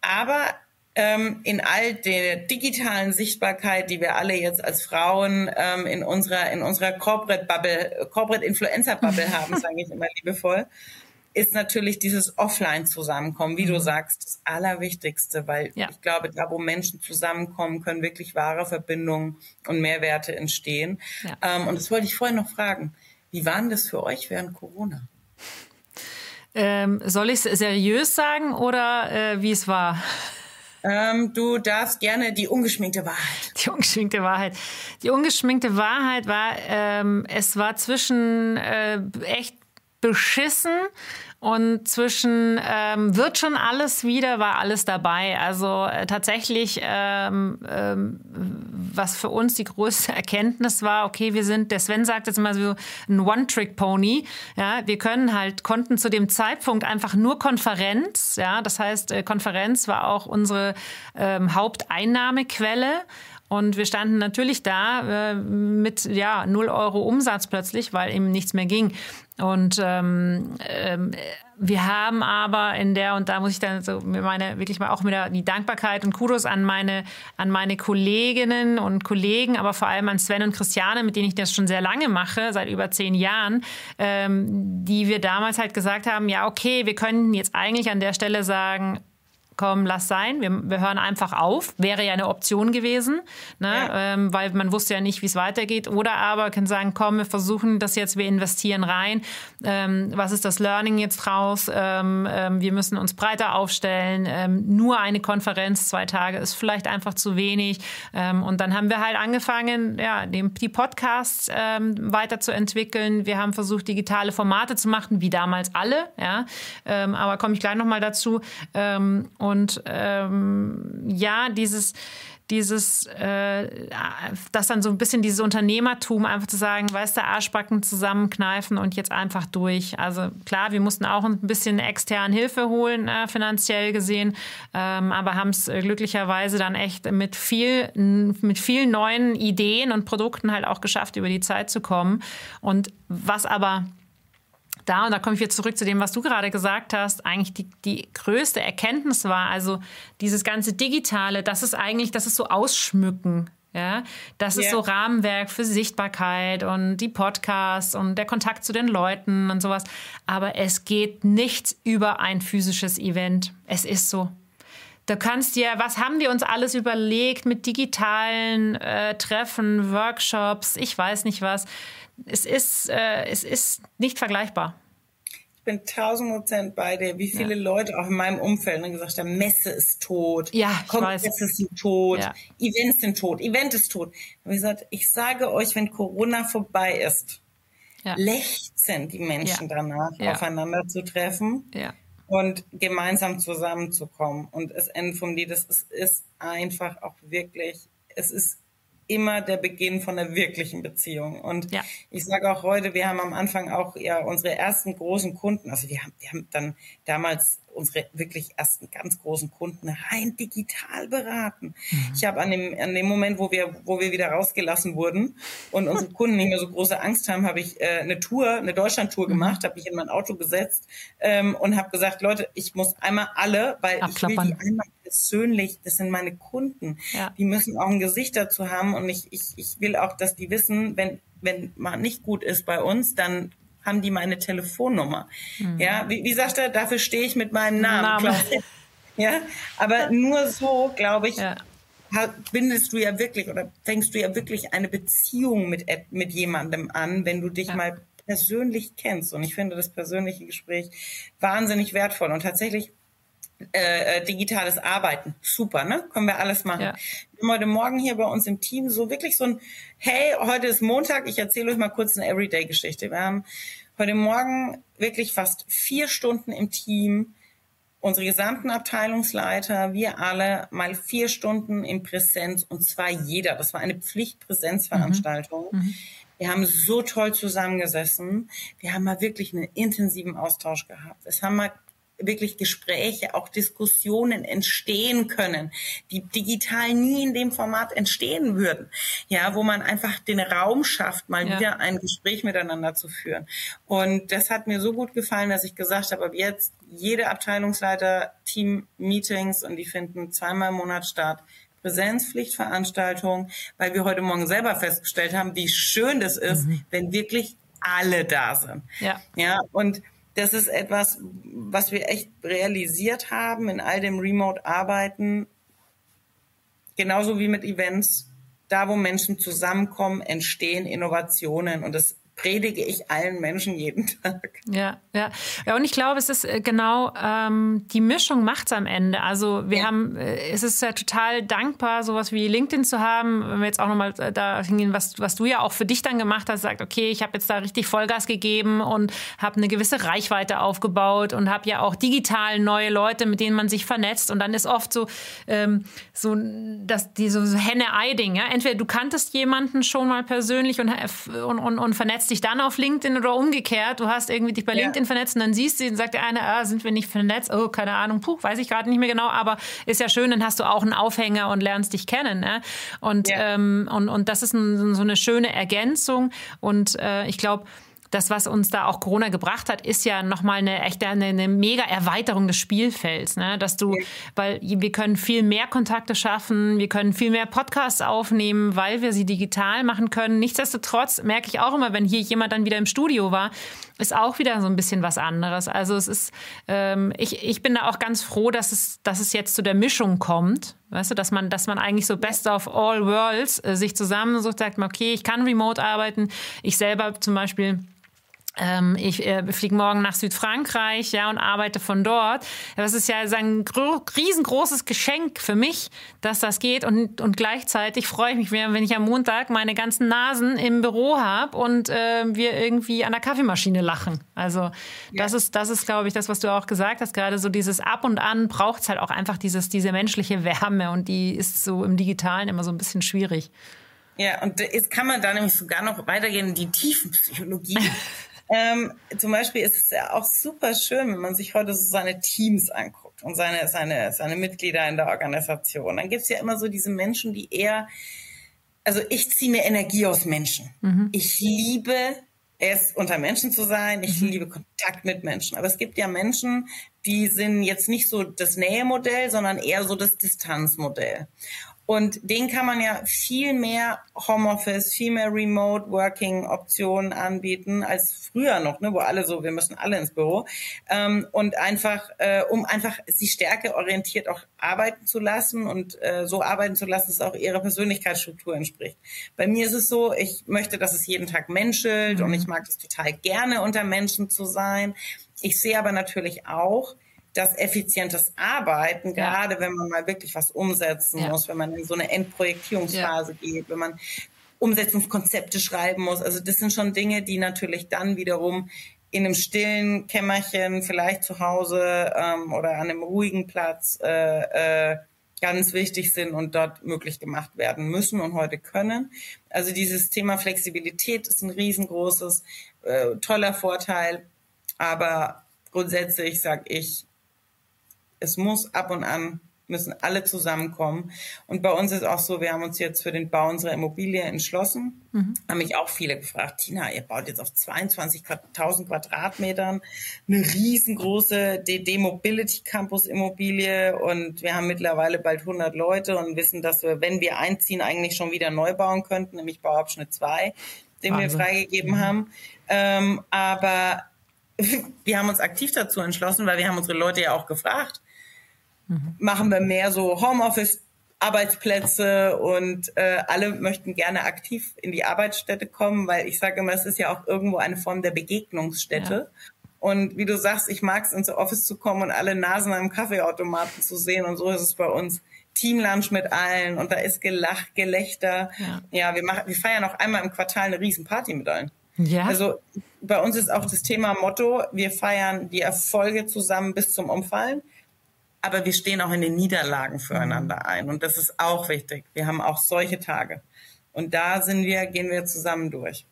Aber ähm, in all der digitalen Sichtbarkeit, die wir alle jetzt als Frauen ähm, in unserer in unserer Corporate Bubble, Corporate Influencer Bubble [LAUGHS] haben, sage ich immer liebevoll, ist natürlich dieses Offline-Zusammenkommen, wie mhm. du sagst, das Allerwichtigste, weil ja. ich glaube, da, wo Menschen zusammenkommen, können wirklich wahre Verbindungen und Mehrwerte entstehen. Ja. Ähm, und das wollte ich vorhin noch fragen. Wie war denn das für euch während Corona? Ähm, soll ich es seriös sagen oder äh, wie es war? Ähm, du darfst gerne die ungeschminkte Wahrheit. Die ungeschminkte Wahrheit. Die ungeschminkte Wahrheit war, ähm, es war zwischen äh, echt beschissen und zwischen ähm, wird schon alles wieder, war alles dabei. Also äh, tatsächlich, ähm, ähm, was für uns die größte [LAUGHS] Erkenntnis war, okay, wir sind, der Sven sagt jetzt immer so ein One-Trick-Pony. Ja, wir können halt, konnten zu dem Zeitpunkt einfach nur Konferenz. Ja, das heißt, äh, Konferenz war auch unsere ähm, Haupteinnahmequelle. Und wir standen natürlich da äh, mit ja, 0 Euro Umsatz plötzlich, weil eben nichts mehr ging. Und ähm, ähm, wir haben aber in der, und da muss ich dann so meine, wirklich mal auch wieder die Dankbarkeit und Kudos an meine, an meine Kolleginnen und Kollegen, aber vor allem an Sven und Christiane, mit denen ich das schon sehr lange mache, seit über zehn Jahren, ähm, die wir damals halt gesagt haben, ja, okay, wir könnten jetzt eigentlich an der Stelle sagen, komm, lass sein, wir, wir hören einfach auf, wäre ja eine Option gewesen, ne? Ja. Ähm, weil man wusste ja nicht, wie es weitergeht. Oder aber können sagen, komm, wir versuchen das jetzt, wir investieren rein. Ähm, was ist das Learning jetzt draus? Ähm, ähm wir müssen uns breiter aufstellen. Ähm, nur eine Konferenz, zwei Tage ist vielleicht einfach zu wenig. Ähm, und dann haben wir halt angefangen, ja, die Podcasts weiterzuentwickeln. Wir haben versucht, digitale Formate zu machen, wie damals alle. Ja? aber komme ich gleich nochmal dazu. und und ähm, ja, dieses, dieses, äh, das dann so ein bisschen dieses Unternehmertum, einfach zu sagen, weißt du, Arschbacken zusammenkneifen und jetzt einfach durch. Also klar, wir mussten auch ein bisschen externe Hilfe holen, äh, finanziell gesehen, ähm, aber haben es äh, glücklicherweise dann echt mit viel, mit vielen neuen Ideen und Produkten halt auch geschafft, über die Zeit zu kommen. Und was aber da, und da komme ich wieder zurück zu dem, was du gerade gesagt hast, eigentlich die, die größte Erkenntnis war, also dieses ganze Digitale, das ist eigentlich, das ist so Ausschmücken. Ja, das yeah. ist so Rahmenwerk für Sichtbarkeit und die Podcasts und der Kontakt zu den Leuten und sowas. Aber es geht nichts über ein physisches Event. Es ist so. Du kannst dir, was haben wir uns alles überlegt mit digitalen äh, Treffen, Workshops, ich weiß nicht was es ist, äh, es ist nicht vergleichbar. Ich bin tausend Prozent bei dir. Wie viele ja. Leute auch in meinem Umfeld haben gesagt haben, Messe ist tot, ja, Kongresse sind tot, ja. Events sind tot, Event ist tot. Und gesagt, ich sage euch, wenn Corona vorbei ist, ja. lechzen die Menschen danach, aufeinander zu treffen. und gemeinsam zusammenzukommen. Und das Ende vom Lied, das ist, ist einfach auch wirklich, es ist immer der Beginn von einer wirklichen Beziehung. Und ja. ich sage auch heute, wir haben am Anfang auch ja unsere ersten großen Kunden, also wir haben, wir haben dann damals unsere wirklich ersten ganz großen Kunden rein digital beraten. Mhm. Ich habe an dem, an dem Moment, wo wir, wo wir wieder rausgelassen wurden und unsere [LAUGHS] Kunden nicht mehr so große Angst haben, habe ich äh, eine Tour, eine Deutschlandtour mhm. gemacht, habe mich in mein Auto gesetzt ähm, und habe gesagt, Leute, ich muss einmal alle, weil Abklappern. ich will die einmal persönlich, das sind meine Kunden, ja. die müssen auch ein Gesicht dazu haben und ich, ich, ich will auch, dass die wissen, wenn wenn man nicht gut ist bei uns, dann haben die meine Telefonnummer. Mhm. Ja, wie, wie sagt er, dafür stehe ich mit meinem Namen. Namen. [LAUGHS] Ja, aber nur so, glaube ich, ja. bindest du ja wirklich oder fängst du ja wirklich eine Beziehung mit, mit jemandem an, wenn du dich ja. mal persönlich kennst. Und ich finde das persönliche Gespräch wahnsinnig wertvoll. Und tatsächlich äh, äh, digitales Arbeiten. Super, ne? Können wir alles machen. Ja. Wir haben heute Morgen hier bei uns im Team so wirklich so ein, hey, heute ist Montag, ich erzähle euch mal kurz eine Everyday-Geschichte. Wir haben heute Morgen wirklich fast vier Stunden im Team unsere gesamten Abteilungsleiter, wir alle mal vier Stunden in Präsenz und zwar jeder. Das war eine Pflichtpräsenzveranstaltung. Mhm. Mhm. Wir haben so toll zusammengesessen. Wir haben mal wirklich einen intensiven Austausch gehabt. Es haben mal wirklich Gespräche, auch Diskussionen entstehen können, die digital nie in dem Format entstehen würden. Ja, wo man einfach den Raum schafft, mal ja. wieder ein Gespräch miteinander zu führen. Und das hat mir so gut gefallen, dass ich gesagt habe, ab jetzt jede Abteilungsleiter Team-Meetings und die finden zweimal im Monat statt. Präsenzpflichtveranstaltung, weil wir heute Morgen selber festgestellt haben, wie schön das ist, mhm. wenn wirklich alle da sind. Ja. Ja, und das ist etwas, was wir echt realisiert haben in all dem Remote-Arbeiten, genauso wie mit Events. Da, wo Menschen zusammenkommen, entstehen Innovationen und das predige ich allen Menschen jeden Tag. Ja, ja. Ja, und ich glaube, es ist äh, genau ähm, die Mischung macht's am Ende. Also wir ja. haben, äh, es ist ja total dankbar, sowas wie LinkedIn zu haben. Wenn wir jetzt auch nochmal äh, da hingehen, was, was du ja auch für dich dann gemacht hast, sagt, okay, ich habe jetzt da richtig Vollgas gegeben und habe eine gewisse Reichweite aufgebaut und habe ja auch digital neue Leute, mit denen man sich vernetzt. Und dann ist oft so, ähm, so dass die so, so Henne-Ei-Ding. Ja? Entweder du kanntest jemanden schon mal persönlich und, und, und, und vernetzt dich dann auf LinkedIn oder umgekehrt. Du hast irgendwie dich bei ja. LinkedIn vernetzt und dann siehst du, dann sagt der eine, ah, sind wir nicht vernetzt? Oh, keine Ahnung, puh, weiß ich gerade nicht mehr genau, aber ist ja schön, dann hast du auch einen Aufhänger und lernst dich kennen. Ne? Und, ja. ähm, und, und das ist ein, so eine schöne Ergänzung und äh, ich glaube, das, was uns da auch Corona gebracht hat, ist ja nochmal eine echte, eine, eine mega Erweiterung des Spielfelds, ne? Dass du, weil wir können viel mehr Kontakte schaffen, wir können viel mehr Podcasts aufnehmen, weil wir sie digital machen können. Nichtsdestotrotz merke ich auch immer, wenn hier jemand dann wieder im Studio war, ist auch wieder so ein bisschen was anderes. Also es ist, ähm, ich, ich bin da auch ganz froh, dass es, dass es jetzt zu der Mischung kommt. Weißt du, dass man, dass man eigentlich so best of all worlds äh, sich zusammensucht, sagt, okay, ich kann remote arbeiten. Ich selber zum Beispiel ich äh, fliege morgen nach Südfrankreich, ja, und arbeite von dort. Das ist ja ein riesengroßes Geschenk für mich, dass das geht. Und, und gleichzeitig freue ich mich, wenn ich am Montag meine ganzen Nasen im Büro habe und äh, wir irgendwie an der Kaffeemaschine lachen. Also ja. das ist, das ist, glaube ich, das, was du auch gesagt hast. Gerade so dieses Ab und An braucht es halt auch einfach dieses, diese menschliche Wärme und die ist so im Digitalen immer so ein bisschen schwierig. Ja, und jetzt kann man da nämlich sogar noch weitergehen in die Tiefenpsychologie. [LAUGHS] Ähm, zum Beispiel ist es ja auch super schön, wenn man sich heute so seine Teams anguckt und seine, seine, seine Mitglieder in der Organisation. Dann gibt's ja immer so diese Menschen, die eher, also ich ziehe mir Energie aus Menschen. Mhm. Ich liebe es, unter Menschen zu sein. Ich mhm. liebe Kontakt mit Menschen. Aber es gibt ja Menschen, die sind jetzt nicht so das Nähemodell, sondern eher so das Distanzmodell. Und den kann man ja viel mehr Homeoffice, viel mehr Remote Working Optionen anbieten als früher noch, ne, wo alle so, wir müssen alle ins Büro. Ähm, und einfach, äh, um einfach sie stärkeorientiert auch arbeiten zu lassen und äh, so arbeiten zu lassen, dass es auch ihrer Persönlichkeitsstruktur entspricht. Bei mir ist es so, ich möchte, dass es jeden Tag menschelt mhm. und ich mag es total gerne, unter Menschen zu sein. Ich sehe aber natürlich auch, dass effizientes Arbeiten, ja. gerade wenn man mal wirklich was umsetzen ja. muss, wenn man in so eine Endprojektierungsphase ja. geht, wenn man Umsetzungskonzepte schreiben muss. Also das sind schon Dinge, die natürlich dann wiederum in einem stillen Kämmerchen, vielleicht zu Hause ähm, oder an einem ruhigen Platz äh, äh, ganz wichtig sind und dort möglich gemacht werden müssen und heute können. Also dieses Thema Flexibilität ist ein riesengroßes, äh, toller Vorteil. Aber grundsätzlich sage ich, es muss ab und an müssen alle zusammenkommen. Und bei uns ist auch so, wir haben uns jetzt für den Bau unserer Immobilie entschlossen. Mhm. Haben mich auch viele gefragt, Tina, ihr baut jetzt auf 22.000 Quadratmetern eine riesengroße DD Mobility Campus Immobilie und wir haben mittlerweile bald 100 Leute und wissen, dass wir, wenn wir einziehen, eigentlich schon wieder neu bauen könnten, nämlich Bauabschnitt 2, den Wahnsinn. wir freigegeben mhm. haben. Ähm, aber [LAUGHS] wir haben uns aktiv dazu entschlossen, weil wir haben unsere Leute ja auch gefragt, Mhm. Machen wir mehr so Homeoffice Arbeitsplätze und äh, alle möchten gerne aktiv in die Arbeitsstätte kommen, weil ich sage immer, es ist ja auch irgendwo eine Form der Begegnungsstätte. Ja. Und wie du sagst, ich mag es, ins Office zu kommen und alle Nasen am Kaffeeautomaten zu sehen. Und so ist es bei uns. Teamlunch mit allen und da ist Gelach, Gelächter. Ja, ja wir machen, wir feiern auch einmal im Quartal eine Riesenparty mit allen. Ja. Also bei uns ist auch das Thema Motto, wir feiern die Erfolge zusammen bis zum Umfallen, aber wir stehen auch in den Niederlagen füreinander mhm. ein und das ist auch wichtig. Wir haben auch solche Tage und da sind wir, gehen wir zusammen durch.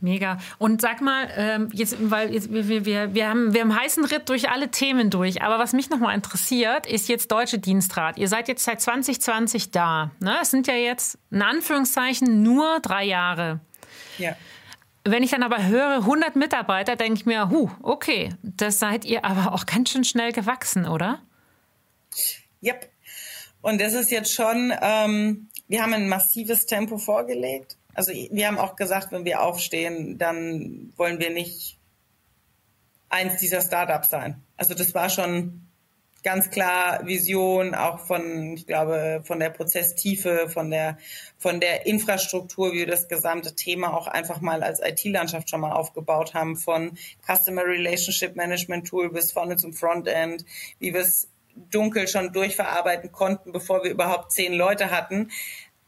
Mega. Und sag mal, ähm, jetzt, weil jetzt, wir, wir, wir, haben, wir haben heißen Ritt durch alle Themen durch. Aber was mich nochmal interessiert, ist jetzt Deutsche Dienstrat. Ihr seid jetzt seit 2020 da. Ne? Es sind ja jetzt in Anführungszeichen nur drei Jahre. Ja. Wenn ich dann aber höre 100 Mitarbeiter, denke ich mir, hu, okay, das seid ihr aber [LAUGHS] auch ganz schön schnell gewachsen, oder? Yep. Und das ist jetzt schon, ähm, wir haben ein massives Tempo vorgelegt. Also wir haben auch gesagt, wenn wir aufstehen, dann wollen wir nicht eins dieser Startups sein. Also das war schon ganz klar Vision auch von, ich glaube, von der Prozesstiefe, von der, von der Infrastruktur, wie wir das gesamte Thema auch einfach mal als IT-Landschaft schon mal aufgebaut haben, von Customer Relationship Management Tool bis vorne zum Frontend, wie wir es dunkel schon durchverarbeiten konnten, bevor wir überhaupt zehn Leute hatten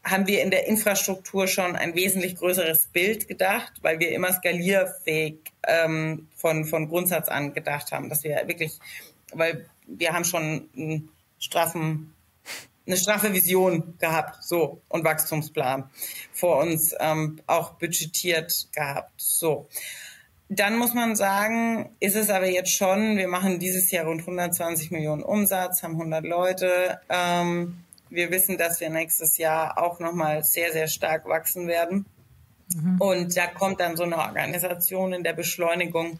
haben wir in der Infrastruktur schon ein wesentlich größeres Bild gedacht, weil wir immer skalierfähig ähm, von, von Grundsatz an gedacht haben, dass wir wirklich, weil wir haben schon einen straffen, eine straffe Vision gehabt, so und Wachstumsplan vor uns ähm, auch budgetiert gehabt, so. Dann muss man sagen, ist es aber jetzt schon, wir machen dieses Jahr rund 120 Millionen Umsatz, haben 100 Leute. Ähm, wir wissen, dass wir nächstes Jahr auch nochmal sehr, sehr stark wachsen werden. Mhm. Und da kommt dann so eine Organisation in der Beschleunigung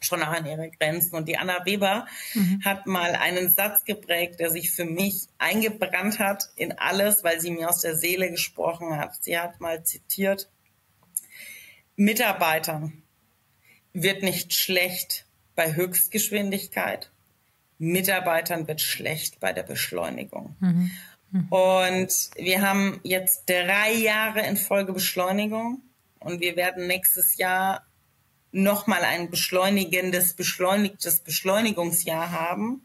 schon auch an ihre Grenzen. Und die Anna Weber mhm. hat mal einen Satz geprägt, der sich für mich eingebrannt hat in alles, weil sie mir aus der Seele gesprochen hat. Sie hat mal zitiert, Mitarbeitern wird nicht schlecht bei Höchstgeschwindigkeit, Mitarbeitern wird schlecht bei der Beschleunigung. Mhm. Und wir haben jetzt drei Jahre in Folge Beschleunigung und wir werden nächstes Jahr nochmal ein beschleunigendes, beschleunigtes Beschleunigungsjahr haben.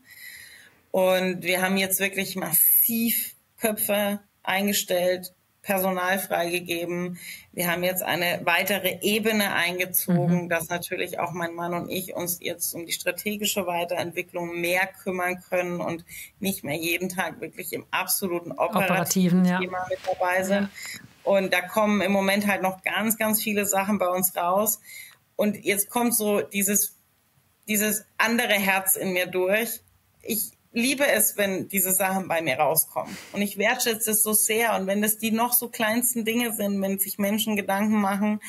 Und wir haben jetzt wirklich massiv Köpfe eingestellt, Personal freigegeben. Wir haben jetzt eine weitere Ebene eingezogen, mhm. dass natürlich auch mein Mann und ich uns jetzt um die strategische Weiterentwicklung mehr kümmern können und nicht mehr jeden Tag wirklich im absoluten operativen, operativen Thema ja. mit dabei sind. Ja. Und da kommen im Moment halt noch ganz, ganz viele Sachen bei uns raus. Und jetzt kommt so dieses, dieses andere Herz in mir durch. Ich, liebe es, wenn diese Sachen bei mir rauskommen. Und ich wertschätze es so sehr. Und wenn das die noch so kleinsten Dinge sind, wenn sich Menschen Gedanken machen,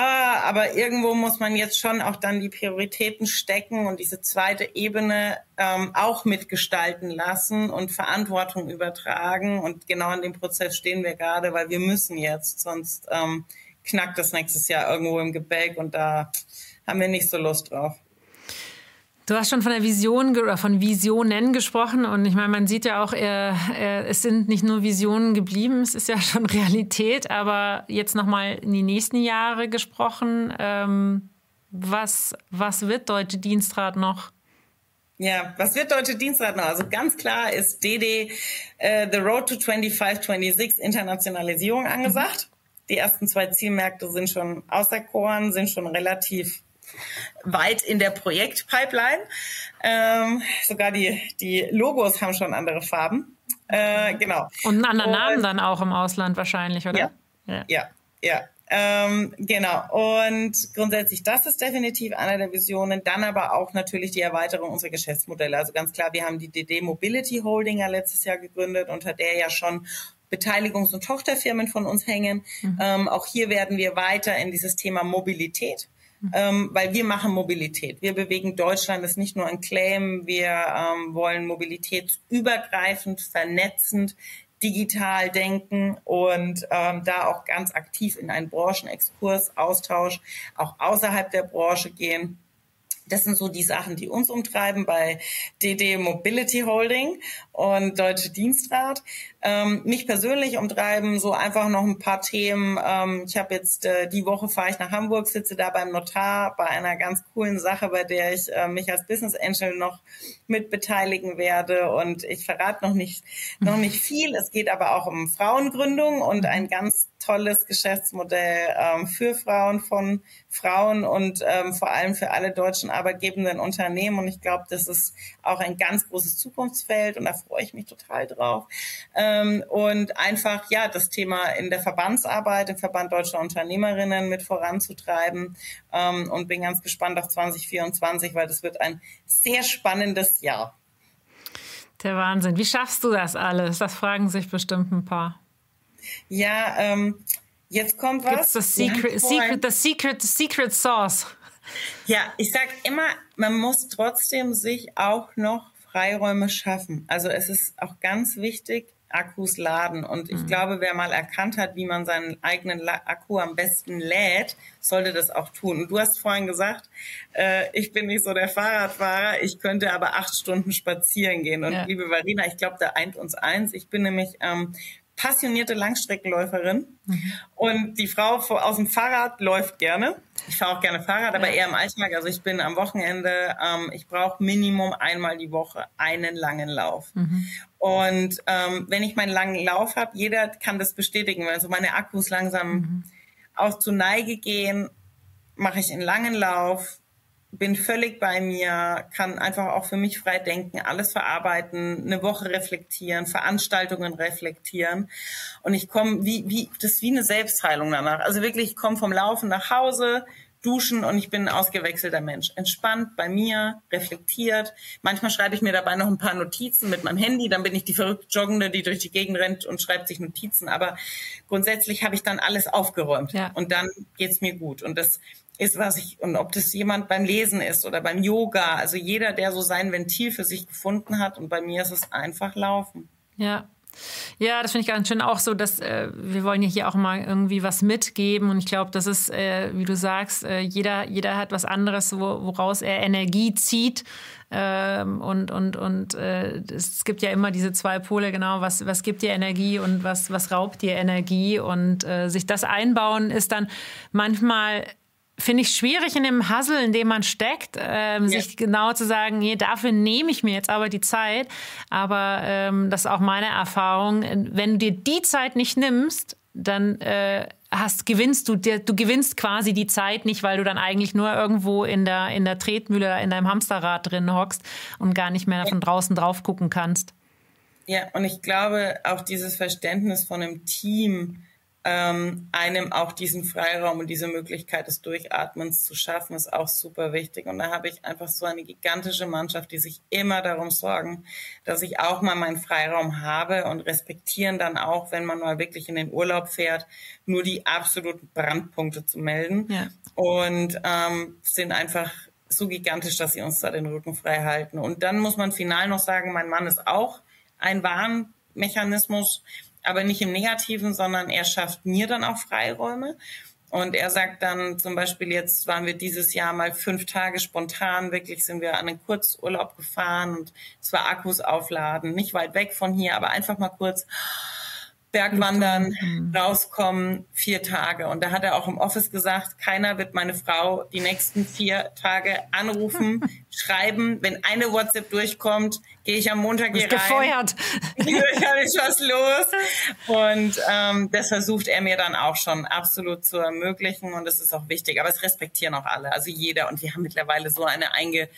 Ah, aber irgendwo muss man jetzt schon auch dann die Prioritäten stecken und diese zweite Ebene ähm, auch mitgestalten lassen und Verantwortung übertragen. Und genau in dem Prozess stehen wir gerade, weil wir müssen jetzt, sonst ähm, knackt das nächstes Jahr irgendwo im Gebälk und da haben wir nicht so Lust drauf. Du hast schon von der Vision oder von Visionen gesprochen und ich meine, man sieht ja auch, äh, äh, es sind nicht nur Visionen geblieben, es ist ja schon [LAUGHS] Realität, aber jetzt nochmal in die nächsten Jahre gesprochen, ähm, was, was wird Deutsche Dienstrat noch? Ja, was wird Deutsche Dienstrat noch? Also ganz klar ist DD äh, The Road to 25, 26 Internationalisierung angesagt. Die ersten zwei Zielmärkte sind schon auserkoren, sind schon relativ weit in der Projektpipeline. Ähm, sogar die, die Logos haben schon andere Farben. Äh, genau. Und einen anderen Und, Namen dann auch im Ausland wahrscheinlich, oder? Ja, ja, ja. ja. Ähm, genau. Und grundsätzlich, das ist definitiv einer der Visionen. Dann aber auch natürlich die Erweiterung unserer Geschäftsmodelle. Also ganz klar, wir haben die DD Mobility Holding ja letztes Jahr gegründet, unter der ja schon Beteiligungs- und Tochterfirmen von uns hängen. Mhm. Ähm, auch hier werden wir weiter in dieses Thema Mobilität ähm, weil wir machen Mobilität. Wir bewegen Deutschland, das ist nicht nur ein Claim, wir ähm, wollen mobilitätsübergreifend, vernetzend, digital denken und ähm, da auch ganz aktiv in einen Branchenexkurs, Austausch auch außerhalb der Branche gehen. Das sind so die Sachen, die uns umtreiben bei DD Mobility Holding und Deutsche Dienstrat. Ähm, mich persönlich umtreiben so einfach noch ein paar Themen. Ähm, ich habe jetzt äh, die Woche fahre ich nach Hamburg, sitze da beim Notar bei einer ganz coolen Sache, bei der ich äh, mich als Business Angel noch mit beteiligen werde. Und ich verrate noch nicht noch nicht viel. Es geht aber auch um Frauengründung und ein ganz tolles Geschäftsmodell ähm, für Frauen von Frauen und ähm, vor allem für alle deutschen arbeitgebenden Unternehmen. Und ich glaube, das ist auch ein ganz großes Zukunftsfeld und da freue ich mich total drauf. Ähm, und einfach, ja, das Thema in der Verbandsarbeit, im Verband Deutscher Unternehmerinnen mit voranzutreiben ähm, und bin ganz gespannt auf 2024, weil das wird ein sehr spannendes Jahr. Der Wahnsinn. Wie schaffst du das alles? Das fragen sich bestimmt ein paar. Ja, ähm, jetzt kommt was. Gibt's das Secret, Secret, das Secret, Secret Sauce. Ja, ich sag immer, man muss trotzdem sich auch noch Freiräume schaffen. Also es ist auch ganz wichtig, Akkus laden. Und ich mhm. glaube, wer mal erkannt hat, wie man seinen eigenen Akku am besten lädt, sollte das auch tun. Und du hast vorhin gesagt, äh, ich bin nicht so der Fahrradfahrer, ich könnte aber acht Stunden spazieren gehen. Und ja. liebe Varina, ich glaube, da eint uns eins. Ich bin nämlich ähm, passionierte Langstreckenläuferin mhm. und die Frau aus dem Fahrrad läuft gerne. Ich fahre auch gerne Fahrrad, aber eher im Alltag. Also ich bin am Wochenende, ähm, ich brauche Minimum einmal die Woche einen langen Lauf. Mhm. Und ähm, wenn ich meinen langen Lauf habe, jeder kann das bestätigen, weil so meine Akkus langsam mhm. auch zu Neige gehen, mache ich einen langen Lauf, bin völlig bei mir, kann einfach auch für mich frei denken, alles verarbeiten, eine Woche reflektieren, Veranstaltungen reflektieren. Und ich komme wie, wie, das ist wie eine Selbstheilung danach. Also wirklich, ich komme vom Laufen nach Hause, duschen und ich bin ein ausgewechselter Mensch. Entspannt bei mir, reflektiert. Manchmal schreibe ich mir dabei noch ein paar Notizen mit meinem Handy, dann bin ich die verrückte Joggende, die durch die Gegend rennt und schreibt sich Notizen. Aber grundsätzlich habe ich dann alles aufgeräumt ja. und dann geht's mir gut. Und das ist, was ich, und ob das jemand beim Lesen ist oder beim Yoga, also jeder, der so sein Ventil für sich gefunden hat. Und bei mir ist es einfach Laufen. Ja, ja, das finde ich ganz schön. Auch so, dass äh, wir wollen ja hier auch mal irgendwie was mitgeben. Und ich glaube, das ist, äh, wie du sagst, äh, jeder, jeder hat was anderes, wo, woraus er Energie zieht. Ähm, und und und äh, es gibt ja immer diese zwei Pole, genau, was was gibt dir Energie und was was raubt dir Energie? Und äh, sich das einbauen ist dann manchmal finde ich schwierig in dem Hustle, in dem man steckt, ähm, ja. sich genau zu sagen, nee, dafür nehme ich mir jetzt aber die Zeit. Aber ähm, das ist auch meine Erfahrung. Wenn du dir die Zeit nicht nimmst, dann äh, hast, gewinnst du, dir, du gewinnst quasi die Zeit nicht, weil du dann eigentlich nur irgendwo in der, in der Tretmühle, in deinem Hamsterrad drin hockst und gar nicht mehr von draußen drauf gucken kannst. Ja, und ich glaube, auch dieses Verständnis von einem Team, ähm, einem auch diesen Freiraum und diese Möglichkeit des Durchatmens zu schaffen, ist auch super wichtig. Und da habe ich einfach so eine gigantische Mannschaft, die sich immer darum sorgen, dass ich auch mal meinen Freiraum habe und respektieren dann auch, wenn man mal wirklich in den Urlaub fährt, nur die absoluten Brandpunkte zu melden. Ja. Und ähm, sind einfach so gigantisch, dass sie uns da den Rücken frei halten. Und dann muss man final noch sagen, mein Mann ist auch ein Warnmechanismus aber nicht im Negativen, sondern er schafft mir dann auch Freiräume. Und er sagt dann zum Beispiel, jetzt waren wir dieses Jahr mal fünf Tage spontan, wirklich sind wir an einen Kurzurlaub gefahren und es war Akkus aufladen, nicht weit weg von hier, aber einfach mal kurz Bergwandern, mhm. rauskommen, vier Tage. Und da hat er auch im Office gesagt, keiner wird meine Frau die nächsten vier Tage anrufen, [LAUGHS] schreiben. Wenn eine WhatsApp durchkommt, gehe ich am Montag hier rein. gefeuert. [LAUGHS] Hier ist was los. [LAUGHS] Und ähm, das versucht er mir dann auch schon absolut zu ermöglichen. Und das ist auch wichtig. Aber es respektieren auch alle, also jeder. Und wir haben mittlerweile so eine einge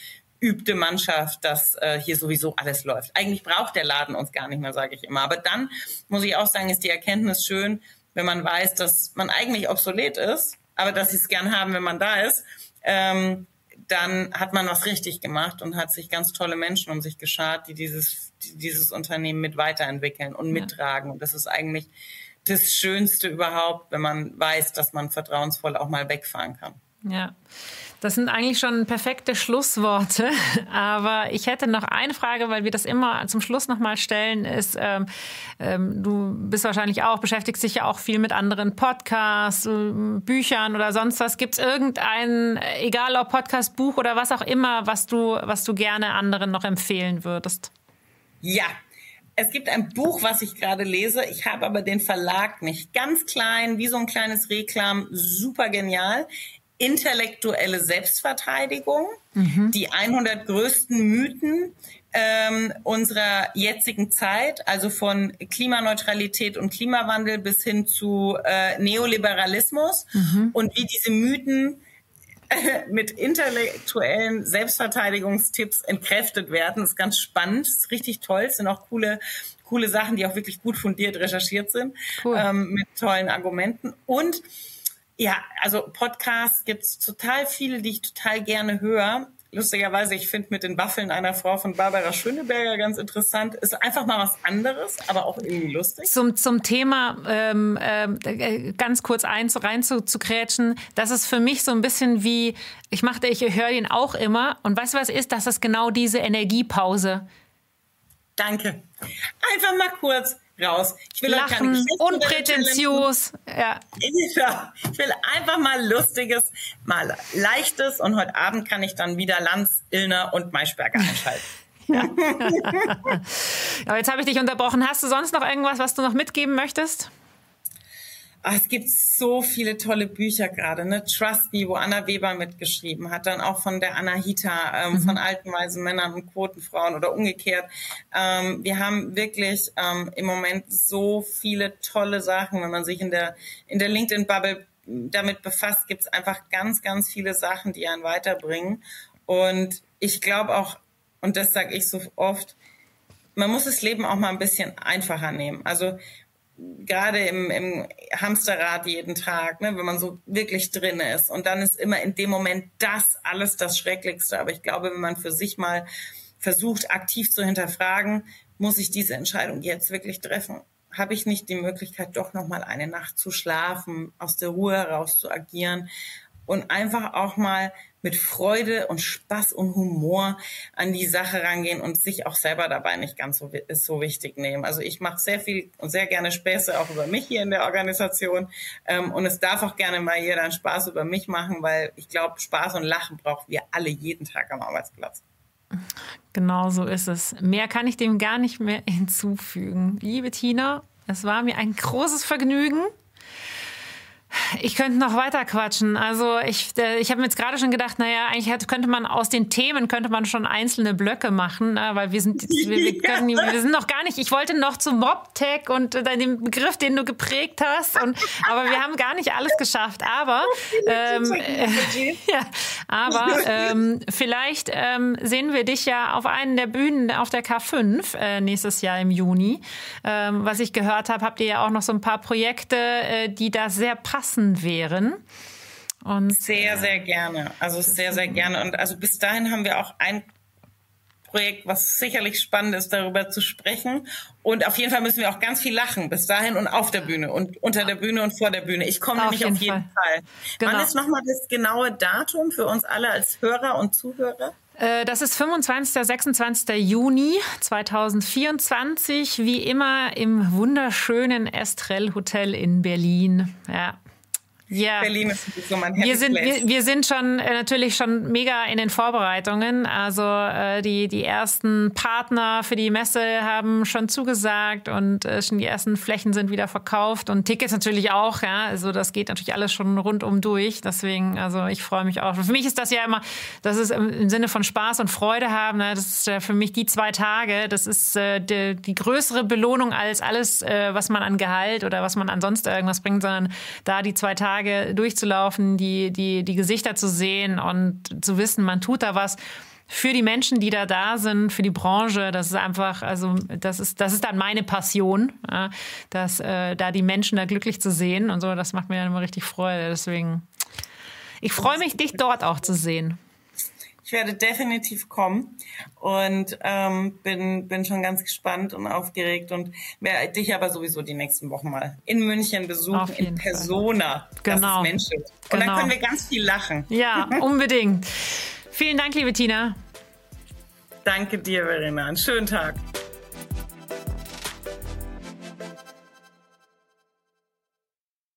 übte Mannschaft, dass äh, hier sowieso alles läuft. Eigentlich braucht der Laden uns gar nicht mehr, sage ich immer. Aber dann muss ich auch sagen, ist die Erkenntnis schön, wenn man weiß, dass man eigentlich obsolet ist, aber dass sie es gern haben, wenn man da ist. Ähm, dann hat man was richtig gemacht und hat sich ganz tolle Menschen um sich geschart, die dieses, die dieses Unternehmen mit weiterentwickeln und ja. mittragen. Und das ist eigentlich das Schönste überhaupt, wenn man weiß, dass man vertrauensvoll auch mal wegfahren kann. Ja. Das sind eigentlich schon perfekte Schlussworte. [LAUGHS] Aber ich hätte noch eine Frage, weil wir das immer zum Schluss nochmal stellen, ist, ähm, ähm, du bist wahrscheinlich auch, beschäftigst dich ja auch viel mit anderen Podcasts, äh, Büchern oder sonst was. Gibt es irgendein, egal ob Podcast, Buch oder was auch immer, was du, was du gerne anderen noch empfehlen würdest? Ja, es gibt ein Buch, was ich gerade lese. Ich habe aber den Verlag nicht. Ganz klein, wie so ein kleines Reklam, super genial intellektuelle Selbstverteidigung, mhm. die 100 größten Mythen ähm, unserer jetzigen Zeit, also von Klimaneutralität und Klimawandel bis hin zu äh, Neoliberalismus mhm. und wie diese Mythen äh, mit intellektuellen Selbstverteidigungstipps entkräftet werden. Das ist ganz spannend, das ist richtig toll. Es sind auch coole, coole Sachen, die auch wirklich gut fundiert recherchiert sind, cool. ähm, mit tollen Argumenten. Und ja, also Podcasts gibt's total viele, die ich total gerne höre. Lustigerweise, ich finde mit den Waffeln einer Frau von Barbara Schöneberger ganz interessant. Ist einfach mal was anderes, aber auch irgendwie lustig. Zum, zum Thema ähm, äh, ganz kurz eins rein zu, zu krätschen, das ist für mich so ein bisschen wie, ich machte, ich höre ihn auch immer. Und weißt du, was ist? Das ist genau diese Energiepause. Danke. Einfach mal kurz raus. Ich will Lachen, unprätentiös. Ja. Ich will einfach mal Lustiges, mal Leichtes und heute Abend kann ich dann wieder Lanz, Illner und Maischberger einschalten. [LAUGHS] Ja. [LAUGHS] Aber jetzt habe ich dich unterbrochen. Hast du sonst noch irgendwas, was du noch mitgeben möchtest? Ach, es gibt so viele tolle Bücher gerade, ne? Trust Me, wo Anna Weber mitgeschrieben hat, dann auch von der Anahita, ähm, mhm. von alten weisen Männern und Quotenfrauen oder umgekehrt. Ähm, wir haben wirklich ähm, im Moment so viele tolle Sachen, wenn man sich in der in der LinkedIn Bubble damit befasst, gibt es einfach ganz, ganz viele Sachen, die einen weiterbringen. Und ich glaube auch, und das sage ich so oft, man muss das Leben auch mal ein bisschen einfacher nehmen. Also gerade im, im Hamsterrad jeden Tag, ne, wenn man so wirklich drin ist. Und dann ist immer in dem Moment das alles das Schrecklichste. Aber ich glaube, wenn man für sich mal versucht, aktiv zu hinterfragen, muss ich diese Entscheidung jetzt wirklich treffen? Habe ich nicht die Möglichkeit, doch noch mal eine Nacht zu schlafen, aus der Ruhe heraus zu agieren und einfach auch mal mit Freude und Spaß und Humor an die Sache rangehen und sich auch selber dabei nicht ganz so, so wichtig nehmen. Also ich mache sehr viel und sehr gerne Späße auch über mich hier in der Organisation ähm, und es darf auch gerne mal jeder einen Spaß über mich machen, weil ich glaube, Spaß und Lachen brauchen wir alle jeden Tag am Arbeitsplatz. Genau so ist es. Mehr kann ich dem gar nicht mehr hinzufügen. Liebe Tina, es war mir ein großes Vergnügen. Ich könnte noch weiter quatschen. Also ich, äh, ich habe mir jetzt gerade schon gedacht, naja, eigentlich hätte, könnte man aus den Themen könnte man schon einzelne Blöcke machen, ne? weil wir sind, wir, wir, [LAUGHS] können, wir sind noch gar nicht. Ich wollte noch zu MobTech und äh, dem Begriff, den du geprägt hast, und, aber wir haben gar nicht alles geschafft. Aber [LAUGHS] ähm, äh, [LAUGHS] ja, aber ähm, vielleicht ähm, sehen wir dich ja auf einen der Bühnen auf der K5 äh, nächstes Jahr im Juni. Ähm, was ich gehört habe, habt ihr ja auch noch so ein paar Projekte, äh, die da sehr passen passend wären. Und, sehr, sehr gerne. Also sehr, sehr gerne. Und also bis dahin haben wir auch ein Projekt, was sicherlich spannend ist, darüber zu sprechen. Und auf jeden Fall müssen wir auch ganz viel lachen bis dahin und auf der Bühne und unter der Bühne und vor der Bühne. Ich komme nämlich auf jeden Fall. Fall. Genau. Wann ist nochmal das genaue Datum für uns alle als Hörer und Zuhörer? Äh, das ist 25. 26. Juni 2024, wie immer im wunderschönen Estrell Hotel in Berlin. Ja. Ja. Berlin ist so mein wir sind, wir, wir, sind schon äh, natürlich schon mega in den Vorbereitungen. Also äh, die, die ersten Partner für die Messe haben schon zugesagt und äh, schon die ersten Flächen sind wieder verkauft und Tickets natürlich auch. Ja, also das geht natürlich alles schon rundum durch. Deswegen, also ich freue mich auch. Für mich ist das ja immer, das ist im, im Sinne von Spaß und Freude haben. Ne? Das ist äh, für mich die zwei Tage. Das ist äh, die, die größere Belohnung als alles, äh, was man an Gehalt oder was man ansonsten irgendwas bringt, sondern da die zwei Tage Tage durchzulaufen, die, die, die Gesichter zu sehen und zu wissen, man tut da was für die Menschen, die da da sind, für die Branche. Das ist einfach, also das ist, das ist dann meine Passion, ja, dass äh, da die Menschen da glücklich zu sehen und so. Das macht mir dann immer richtig Freude. Deswegen, ich freue mich, dich dort auch zu sehen. Ich werde definitiv kommen und ähm, bin, bin schon ganz gespannt und aufgeregt und werde dich aber sowieso die nächsten Wochen mal in München besuchen, in Persona. Fall. Genau. Das ist Und genau. dann können wir ganz viel lachen. Ja, [LAUGHS] unbedingt. Vielen Dank, liebe Tina. Danke dir, Verena. Einen schönen Tag.